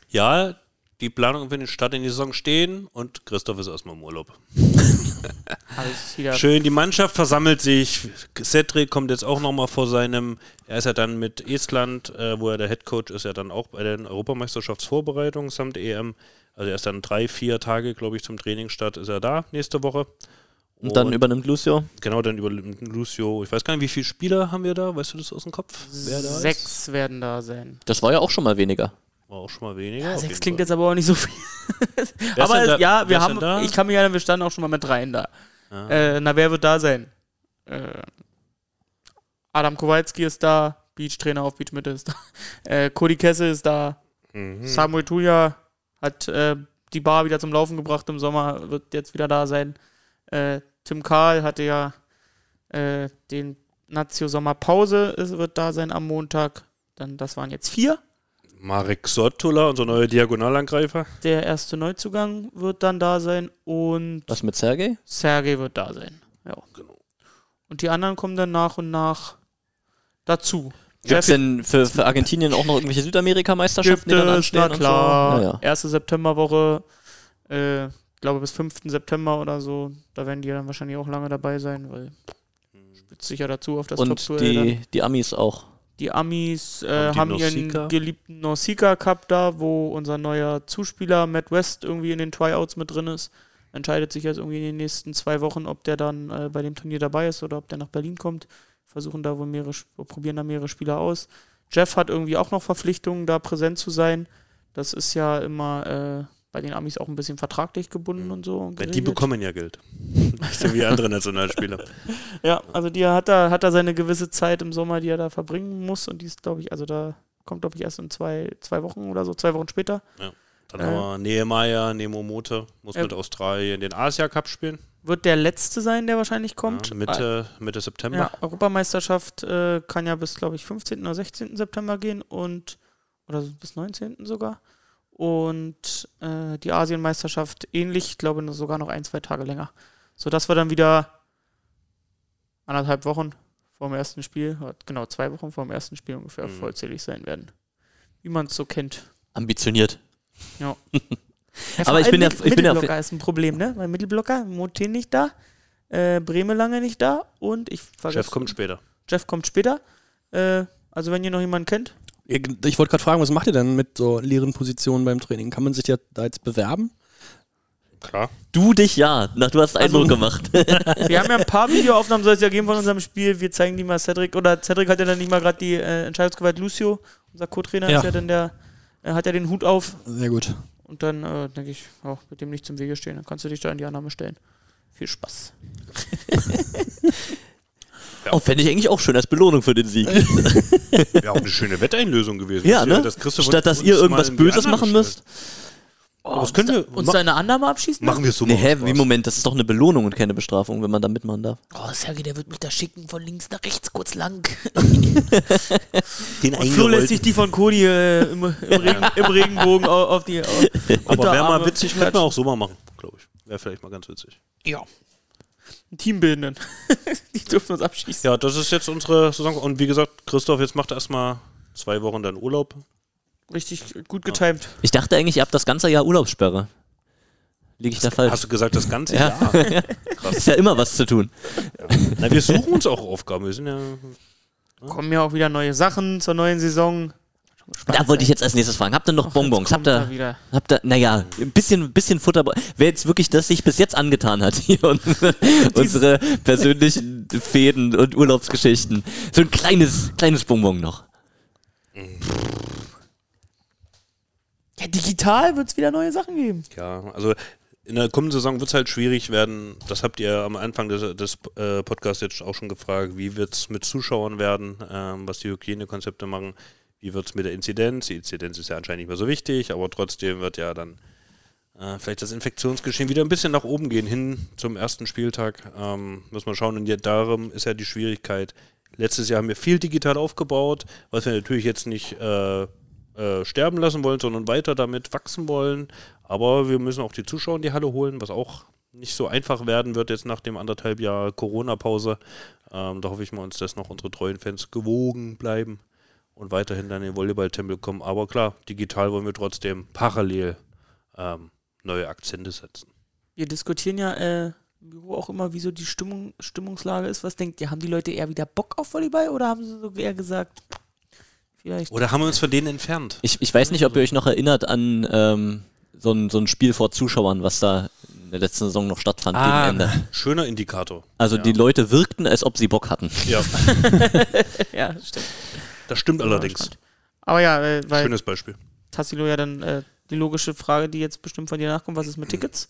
Ja, die Planungen für den Start in die Saison stehen und Christoph ist erstmal im Urlaub. Schön, die Mannschaft versammelt sich. Cedric kommt jetzt auch nochmal vor seinem. Er ist ja dann mit Estland, äh, wo er der Headcoach ist, ja dann auch bei den Europameisterschaftsvorbereitungen samt EM. Also er ist dann drei, vier Tage, glaube ich, zum Trainingsstart ist er da nächste Woche. Und dann übernimmt Lucio. Genau, dann über Lucio. Ich weiß gar nicht, wie viele Spieler haben wir da? Weißt du das aus dem Kopf? Wer da ist? sechs werden da sein. Das war ja auch schon mal weniger. War auch schon mal weniger. Ja, sechs klingt Fall. jetzt aber auch nicht so viel. Aber da- ja, wir haben, ich kann mich erinnern, wir standen auch schon mal mit dreien da. Ja. Äh, na, wer wird da sein? Äh, Adam Kowalski ist da, Beach-Trainer auf Beach Mitte ist da. Äh, Cody Kessel ist da. Mhm. Samuel Tuya hat äh, die Bar wieder zum Laufen gebracht im Sommer, wird jetzt wieder da sein. Äh, Tim Karl hatte ja äh, den Nazio Sommerpause, wird da sein am Montag. Dann, das waren jetzt vier. Marek Sottula, unser neuer Diagonalangreifer. Der erste Neuzugang wird dann da sein und Was mit Sergej? Sergej wird da sein. Ja. Genau. Und die anderen kommen dann nach und nach dazu. Gibt es denn für, für Argentinien auch noch irgendwelche Südamerika-Meisterschaften, die dann anstehen? na klar. Und so? Ja, ja. Erste Septemberwoche, äh, glaube bis 5. September oder so. Da werden die dann wahrscheinlich auch lange dabei sein, weil spitzt sich ja dazu auf das Und Top-Duell dann. die, die Amis auch. Die Amis äh, Haben die haben Nausicaa? ihren geliebten Nausicaa Cup da, wo unser neuer Zuspieler Matt West irgendwie in den Tryouts mit drin ist. Entscheidet sich jetzt irgendwie in den nächsten zwei Wochen, ob der dann äh, bei dem Turnier dabei ist oder ob der nach Berlin kommt. Versuchen da wohl mehrere, Sp- probieren da mehrere Spieler aus. Jeff hat irgendwie auch noch Verpflichtungen, da präsent zu sein. Das ist ja immer äh, bei den Amis auch ein bisschen vertraglich gebunden und so. und Die geregelt. bekommen ja Geld. So wie andere Nationalspieler. Ja, also die hat da, hat da seine gewisse Zeit im Sommer, die er da verbringen muss. Und die ist, glaube ich, also da kommt, glaube ich, erst in zwei, zwei Wochen oder so, zwei Wochen später. Dann Äh. haben wir Nehemiah, Nemo Mote, muss Äh. mit Australien den Asia Cup spielen. Wird der letzte sein, der wahrscheinlich kommt. Ja, Mitte, Mitte September. Ja, Europameisterschaft äh, kann ja bis, glaube ich, 15. oder 16. September gehen und oder bis 19. sogar. Und äh, die Asienmeisterschaft ähnlich, ich glaube sogar noch ein, zwei Tage länger. Sodass wir dann wieder anderthalb Wochen vor dem ersten Spiel, genau zwei Wochen vor dem ersten Spiel ungefähr Mhm. vollzählig sein werden. Wie man es so kennt. Ambitioniert. Ja, Aber vor ich bin ja- ich bin ja- Mittelblocker ist ein Problem, ne? Weil Mittelblocker, Motin nicht da, äh, Breme lange nicht da und ich vergesse. Chef kommt später. Jeff kommt später. Äh, also wenn ihr noch jemanden kennt, Ich wollte gerade fragen, was macht ihr denn mit so leeren Positionen beim Training? Kann man sich ja da jetzt bewerben? Klar. Du dich ja. Na, du hast Eindruck gemacht. wir haben ja ein paar Videoaufnahmen, soll es ja geben von unserem Spiel. Wir zeigen die mal Cedric. Oder Cedric hat ja dann nicht mal gerade die äh, Entscheidungsgewalt. Lucio, unser Co-Trainer, Ja. ist ja dann der, er hat ja den Hut auf. Sehr gut. Und dann äh, denke ich, auch mit dem nicht zum Wege stehen. Dann kannst du dich da in die Annahme stellen. Viel Spaß. Oh, fände ich eigentlich auch schön als Belohnung für den Sieg. Wäre auch eine schöne Wetteinlösung gewesen. ja, ne? Das Statt dass ihr irgendwas Böses machen müsst. Aber das können wir. Uns deine Annahme abschießen? machen wir es so Nee, mal hä, wie Moment, das ist doch eine Belohnung und keine Bestrafung, wenn man da mitmachen darf. Oh, Sergej, der wird mich da schicken von links nach rechts kurz lang. Den Und Flo lässt sich die von Cody äh, im, im, Regen, im Regenbogen au- auf die auf, Aber wäre mal witzig, könnte man auch so mal machen, glaube ich. Wäre vielleicht mal ganz witzig. Ja. Ein Team bilden. die dürfen uns abschießen. Ja, das ist jetzt unsere Saison. Und wie gesagt, Christoph, jetzt macht erstmal zwei Wochen dann Urlaub. Richtig gut getimed. Ich dachte eigentlich, ihr habt das ganze Jahr Urlaubssperre. Liege ich da falsch? Hast du gesagt, das ganze Ja. Jahr? Ist ja immer was zu tun. Na, wir suchen uns auch Aufgaben. Wir sind ja. Kommen ja auch wieder neue Sachen zur neuen Saison. Da wollte ich jetzt als nächstes fragen. Habt ihr noch Bonbons? Jetzt Habt ihr, wieder. habt ihr, naja, ein bisschen, bisschen Futter. Wer jetzt wirklich das sich bis jetzt angetan hat, hier unsere, unsere persönlichen Fäden und Urlaubsgeschichten. So ein kleines, kleines Bonbon noch. Ja, digital wird es wieder neue Sachen geben. Ja, also in der kommenden Saison wird es halt schwierig werden. Das habt ihr am Anfang des, des äh, Podcasts jetzt auch schon gefragt. Wie wird es mit Zuschauern werden, ähm, was die Hygienekonzepte machen? Wie wird es mit der Inzidenz? Die Inzidenz ist ja anscheinend nicht mehr so wichtig, aber trotzdem wird ja dann äh, vielleicht das Infektionsgeschehen wieder ein bisschen nach oben gehen, hin zum ersten Spieltag. Ähm, muss man schauen. Und ja, darum ist ja die Schwierigkeit. Letztes Jahr haben wir viel digital aufgebaut, was wir natürlich jetzt nicht äh, äh, sterben lassen wollen, sondern weiter damit wachsen wollen. Aber wir müssen auch die Zuschauer in die Halle holen, was auch nicht so einfach werden wird jetzt nach dem anderthalb Jahr Corona-Pause. Ähm, da hoffe ich mal uns, dass noch unsere treuen Fans gewogen bleiben und weiterhin dann in den Volleyball-Tempel kommen. Aber klar, digital wollen wir trotzdem parallel ähm, neue Akzente setzen. Wir diskutieren ja äh, im Büro auch immer, wieso die Stimmung, Stimmungslage ist. Was denkt ihr? Haben die Leute eher wieder Bock auf Volleyball oder haben sie so eher gesagt, vielleicht? Oder haben wir uns von denen entfernt? Ich, ich weiß nicht, ob ihr euch noch erinnert an ähm, so, ein, so ein Spiel vor Zuschauern, was da in der letzten Saison noch stattfand Ah, gegen Ende. schöner Indikator. Also ja. die Leute wirkten, als ob sie Bock hatten. Ja, ja, stimmt. Das stimmt allerdings. Aber ja, äh, weil Schönes Beispiel. Tassilo ja dann äh, die logische Frage, die jetzt bestimmt von dir nachkommt, was ist mit Tickets?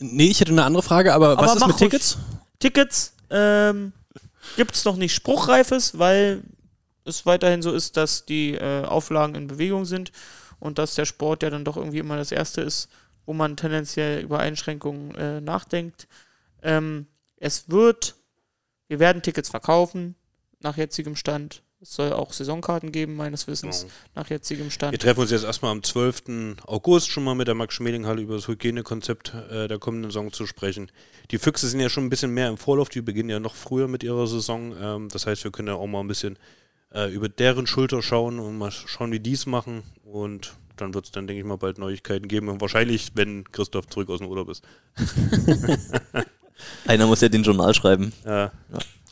Nee, ich hätte eine andere Frage, aber, Aber was ist mit ruhig. Tickets? Tickets ähm, gibt es noch nicht spruchreifes, weil es weiterhin so ist, dass die äh, Auflagen in Bewegung sind und dass der Sport ja dann doch irgendwie immer das Erste ist, wo man tendenziell über Einschränkungen äh, nachdenkt. Ähm, es wird, wir werden Tickets verkaufen nach jetzigem Stand. Es soll auch Saisonkarten geben, meines Wissens, Genau. nach jetzigem Wir Stand. treffen uns jetzt erstmal am 12. August schon mal mit der Max-Schmeling-Halle über das Hygienekonzept äh, der kommenden Saison zu sprechen. Die Füchse sind ja schon ein bisschen mehr im Vorlauf, die beginnen ja noch früher mit ihrer Saison. Ähm, das heißt, wir können ja auch mal ein bisschen äh, über deren Schulter schauen und mal schauen, wie die es machen. Und dann wird es dann, denke ich mal, bald Neuigkeiten geben. Und wahrscheinlich, wenn Christoph zurück aus dem Urlaub ist. Einer muss ja den Journal schreiben. Äh,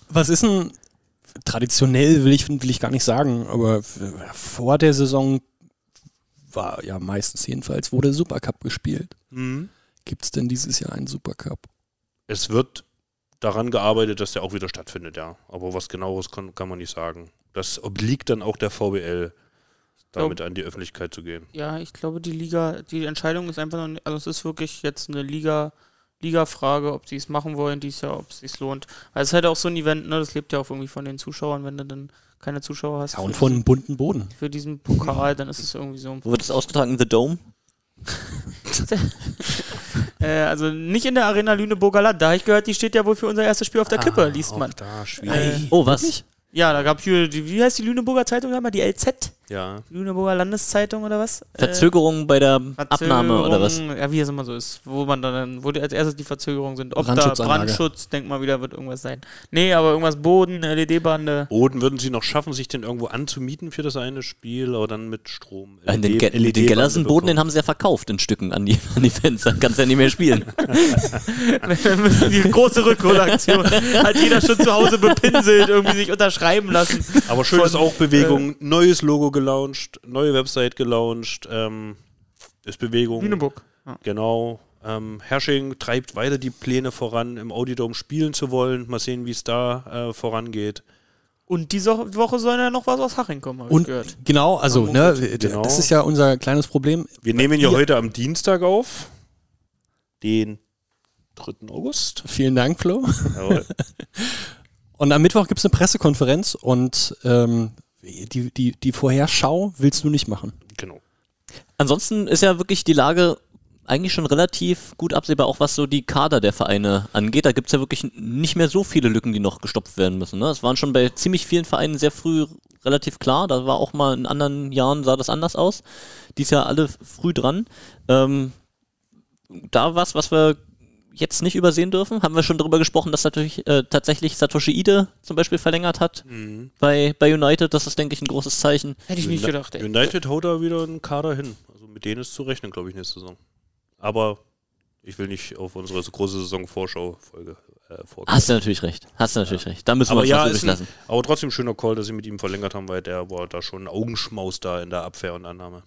Was ist denn traditionell, will ich, will ich gar nicht sagen, aber vor der Saison war ja meistens jedenfalls, wurde Supercup gespielt. Gibt es denn dieses Jahr einen Supercup? es wird daran gearbeitet, dass der auch wieder stattfindet, ja. Aber was genaueres kann, kann man nicht sagen. Das obliegt dann auch der VBL, damit an die Öffentlichkeit zu gehen. Ja, ich glaube, die Liga, die Entscheidung ist einfach noch, nicht- also es ist wirklich jetzt eine Liga, Liga-Frage, ob sie es machen wollen dieses Jahr, ob es sich lohnt. Weil es ist halt auch so ein Event, ne, das lebt ja auch irgendwie von den Zuschauern, wenn du dann keine Zuschauer hast Ja, und von einem bunten Boden. für diesen Pokal, dann ist es irgendwie so. Wo wird es ausgetragen? The Dome? Äh, also nicht in der Arena Lüneburger Land, da habe ich gehört, die steht ja wohl für unser erstes Spiel auf der Kippe, liest auch man. Da. Äh, Oh, was? ja, da gab es hier, die, wie heißt die Lüneburger Zeitung einmal? Die LZ? Ja. Lüneburger Landeszeitung oder was? Äh, Verzögerung bei der Abnahme oder was? Verzögerung, Ja, wie es immer so ist. Wo man dann, wo die als erstes die Verzögerungen sind. Ob da. Brandschutz, denk mal wieder, wird irgendwas sein. Nee, aber irgendwas Boden, LED-Bande. Boden würden sie noch schaffen, sich den irgendwo anzumieten für das eine Spiel, aber dann mit Strom. Äh, Den, LED Ge den LED-Bande Gellersen-Boden, den haben sie ja verkauft in Stücken an die, an die Fans. Dann kannst du ja nicht mehr spielen. Wir müssen die große Rückholaktion. Hat jeder schon zu Hause bepinselt, irgendwie sich unterschreiben lassen. Aber schön ist von, auch Bewegung. neues Logo gelauncht, neue Website gelauncht. Ähm, ist Bewegung. Lüneburg. Ja. Genau. Ähm, Hersching treibt weiter die Pläne voran, im Audidome spielen zu wollen. Mal sehen, wie es da äh, vorangeht. Und diese Woche soll ja noch was aus Haching kommen, habe ich Und gehört. genau, also, Ja, ne. Genau. das ist ja unser kleines Problem. Wir nehmen ja heute am Dienstag auf, den 3. August. Vielen Dank, Flo. Jawohl. Und am Mittwoch gibt es eine Pressekonferenz und ähm, die, die, die Vorherschau willst du nicht machen. genau. Ansonsten ist ja wirklich die Lage eigentlich schon relativ gut absehbar, auch was so die Kader der Vereine angeht. Da gibt es ja wirklich nicht mehr so viele Lücken, die noch gestopft werden müssen. Ne? Das waren schon bei ziemlich vielen Vereinen sehr früh relativ klar. Da war auch mal in anderen Jahren sah das anders aus. Dies Jahr alle früh dran. Ähm, da was, was wir jetzt nicht übersehen dürfen, haben wir schon darüber gesprochen, dass natürlich äh, tatsächlich Satoshi Ide zum Beispiel verlängert hat Mhm. bei, bei United. Das ist, denke ich, ein großes Zeichen. Hätte ich nicht gedacht, ey. United haut da wieder einen Kader hin. Also mit denen ist zu rechnen, glaube ich, nächste Saison. Aber ich will nicht auf unsere große Saison-Vorschau-Folge äh, vorgreifen. Hast du natürlich recht. Hast du natürlich recht. Da müssen aber wir uns ja, was ist übrig ein, lassen. aber trotzdem schöner Call, dass sie mit ihm verlängert haben, weil der war da schon ein Augenschmaus da in der Abwehr und Annahme.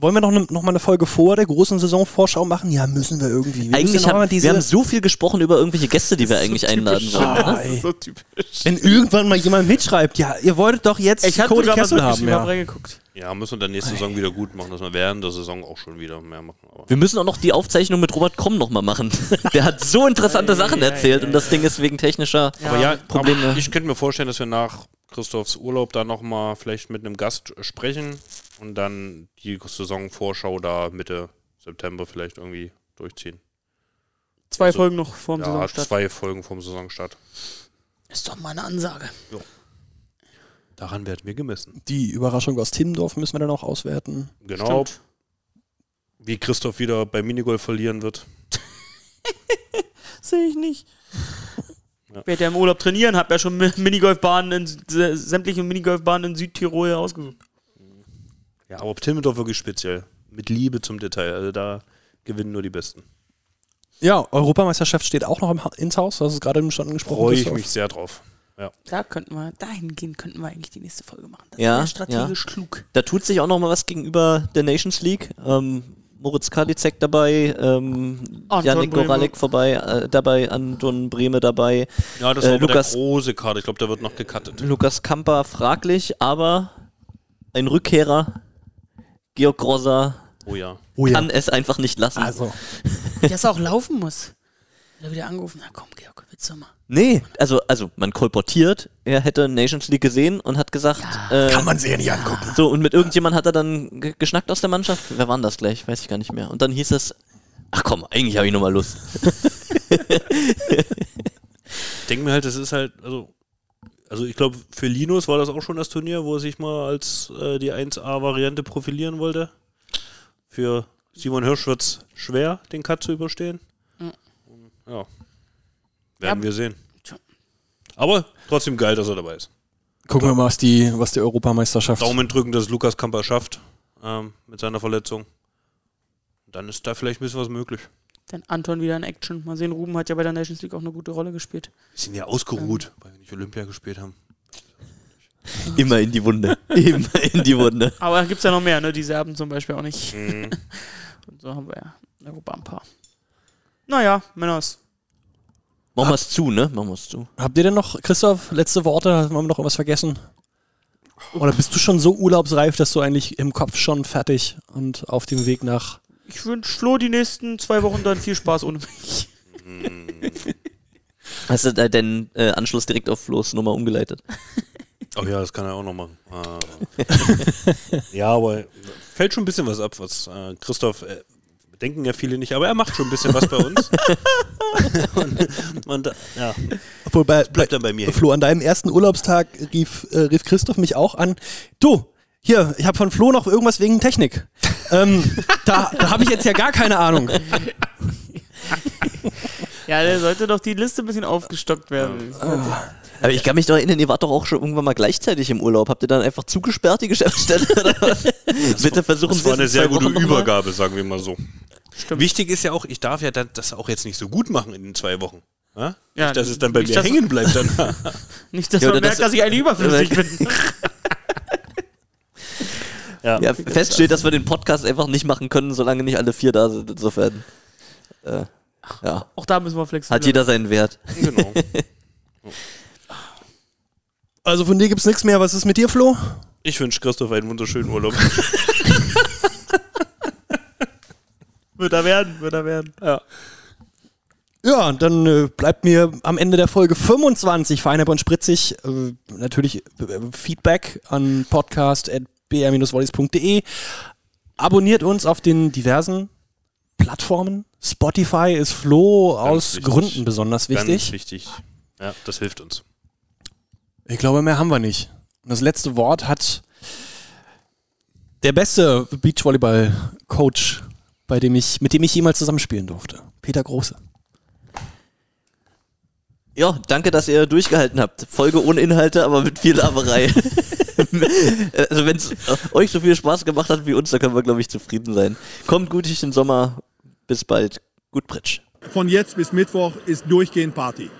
Wollen wir noch, ne, noch mal eine Folge vor der großen Saisonvorschau machen? Ja, müssen wir irgendwie. Wir Eigentlich haben mal diese, wir haben so viel gesprochen über irgendwelche Gäste, die wir eigentlich einladen wollen. Ah, ne? so typisch. wenn irgendwann mal jemand mitschreibt, ja, ihr wolltet doch jetzt Ich hatte Cody Kessel haben. hab Ja. reingeguckt. Ja, müssen wir dann nächste Saison wieder gut machen, dass wir während der Saison auch schon wieder mehr machen. Aber Wir müssen auch noch die Aufzeichnung mit Robert Kromm nochmal machen. Der hat so interessante Sachen erzählt und das Ding ist wegen technischer. Aber ja, Probleme. aber ich könnte mir vorstellen, dass wir nach Christophs Urlaub da nochmal vielleicht mit einem Gast sprechen und dann die Saisonvorschau da Mitte September vielleicht irgendwie durchziehen. Zwei Also, Folgen noch vorm Ja, Saisonstart. zwei Folgen vom Saisonstart. Ist doch mal eine Ansage. Daran werden wir gemessen. Die Überraschung aus Timmendorf müssen wir dann auch auswerten. Genau, Stimmt. wie Christoph wieder bei Minigolf verlieren wird. Sehe ich nicht. Ja. Ich werde ja im Urlaub trainieren, habe ja schon Mi- Minigolfbahnen in sä- sämtliche Minigolfbahnen in Südtirol ausgesucht. Ja, aber Timmendorf wirklich speziell. Mit Liebe zum Detail. Also da gewinnen nur die Besten. Ja, Europameisterschaft steht auch noch im, Ha- ins Haus. Das ist gerade im Stand angesprochen. Freue ich mich sehr drauf. Da könnten wir, dahingehend könnten wir eigentlich die nächste Folge machen. Das Ja, wäre strategisch klug. Da tut sich auch noch mal was gegenüber der Nations League. Ähm, Moritz Kalizek dabei, ähm, Janik. Goralek vorbei, äh, dabei, Anton Brehme dabei, Ja, das Äh, war aber Lukas- der große Karte. Ich glaube, der wird noch gecuttet. Lukas Kamper fraglich, aber ein Rückkehrer, Georg Grosser, Oh ja. Oh ja. kann es einfach nicht lassen. Also, Das auch laufen muss. Da wieder angerufen, na komm, Georg, willst du mal? Nee, also, also man kolportiert, er hätte Nations League gesehen und hat gesagt, äh, kann man sich ja nicht angucken. so und mit irgendjemand hat er dann ge- geschnackt aus der Mannschaft. Wer war denn das gleich? Weiß ich gar nicht mehr. Und dann hieß es, ach komm, eigentlich habe ich noch mal Lust. Ich denke mir halt, das ist halt, also, also ich glaube, für Linus war das auch schon das Turnier, wo er sich mal als äh, die 1A-Variante profilieren wollte. Für Simon Hirsch wird es schwer, den Cut zu überstehen. Mhm. Ja. Werden Ja. wir sehen. Aber trotzdem geil, dass er dabei ist. Gucken wir mal, was die, was die Europameisterschaft. Daumen drücken, dass Lukas Kamper schafft ähm, mit seiner Verletzung. Dann ist da vielleicht ein bisschen was möglich. Dann Anton wieder in Action. Mal sehen, Ruben hat ja bei der Nations League auch eine gute Rolle gespielt. Wir sind ja ausgeruht, weil wir nicht Olympia gespielt haben. Immer in die Wunde. Immer in die Wunde. Aber da gibt es ja noch mehr, ne? Die Serben zum Beispiel auch nicht. Mhm. Und so haben wir ja in Europa ein paar. Naja, Männers. Machen wir es zu, ne? Machen wir es zu. Habt ihr denn noch, Christoph, letzte Worte? Haben wir noch irgendwas vergessen? Oder bist du schon so urlaubsreif, dass du eigentlich im Kopf schon fertig und auf dem Weg nach. Ich wünsche Flo die nächsten zwei Wochen dann viel Spaß ohne mich. Hast du da den äh, Anschluss direkt auf Flo's Nummer umgeleitet? Oh ja, das kann er auch noch machen. Ah. ja, aber fällt schon ein bisschen was ab, was äh, Christoph, äh, denken ja viele nicht, aber er macht schon ein bisschen was bei uns. und, und ja, Obwohl bei, bleibt dann bei mir. Flo, an deinem ersten Urlaubstag rief, äh, rief Christoph mich auch an. Du, hier, ich habe von Flo noch irgendwas wegen Technik. ähm, da da habe ich jetzt ja gar keine Ahnung. Ja, der sollte doch die Liste ein bisschen aufgestockt werden. Aber ich kann mich doch erinnern, ihr wart doch auch schon irgendwann mal gleichzeitig im Urlaub. Habt ihr dann einfach zugesperrt, die Geschäftsstelle? Oder was? Bitte versuchen Das Sie war es in eine sehr gute Wochen noch mal. Übergabe, sagen wir mal so. Stimmt. Wichtig ist ja auch, ich darf ja das auch jetzt nicht so gut machen in den zwei Wochen. Ja? Ja, nicht, dass es dann bei nicht, mir hängen bleibt. Dann. Nicht, dass Ja, man merkt, das- dass ich eigentlich überflüssig bin. Ja, fest steht, dass wir den Podcast einfach nicht machen können, solange nicht alle vier da sind. Insofern. Äh, ja. Auch da müssen wir flexibel Hat jeder seinen Wert. genau. Also von dir gibt's nichts mehr. Was ist mit dir, Flo? Ich wünsche Christoph einen wunderschönen Urlaub. Wird er werden, wird er werden. Ja. Ja, und dann äh, bleibt mir am Ende der Folge 25 Feinab und Spritzig äh, natürlich äh, Feedback an podcast.br-wallis.de. Abonniert uns auf den diversen Plattformen. Spotify ist Flo aus wichtig. Gründen besonders Ganz wichtig. wichtig. Ja, das hilft uns. Ich glaube, mehr haben wir nicht. Und das letzte Wort hat der beste Beachvolleyball-Coach, bei dem ich, mit dem ich jemals zusammenspielen durfte. Peter Große. Ja, danke, dass ihr durchgehalten habt. Folge ohne Inhalte, aber mit viel Laberei. also wenn es euch so viel Spaß gemacht hat wie uns, dann können wir, glaube ich, zufrieden sein. Kommt gut durch den Sommer. Bis bald. Gut Pritsch. Von jetzt bis Mittwoch ist durchgehend Party.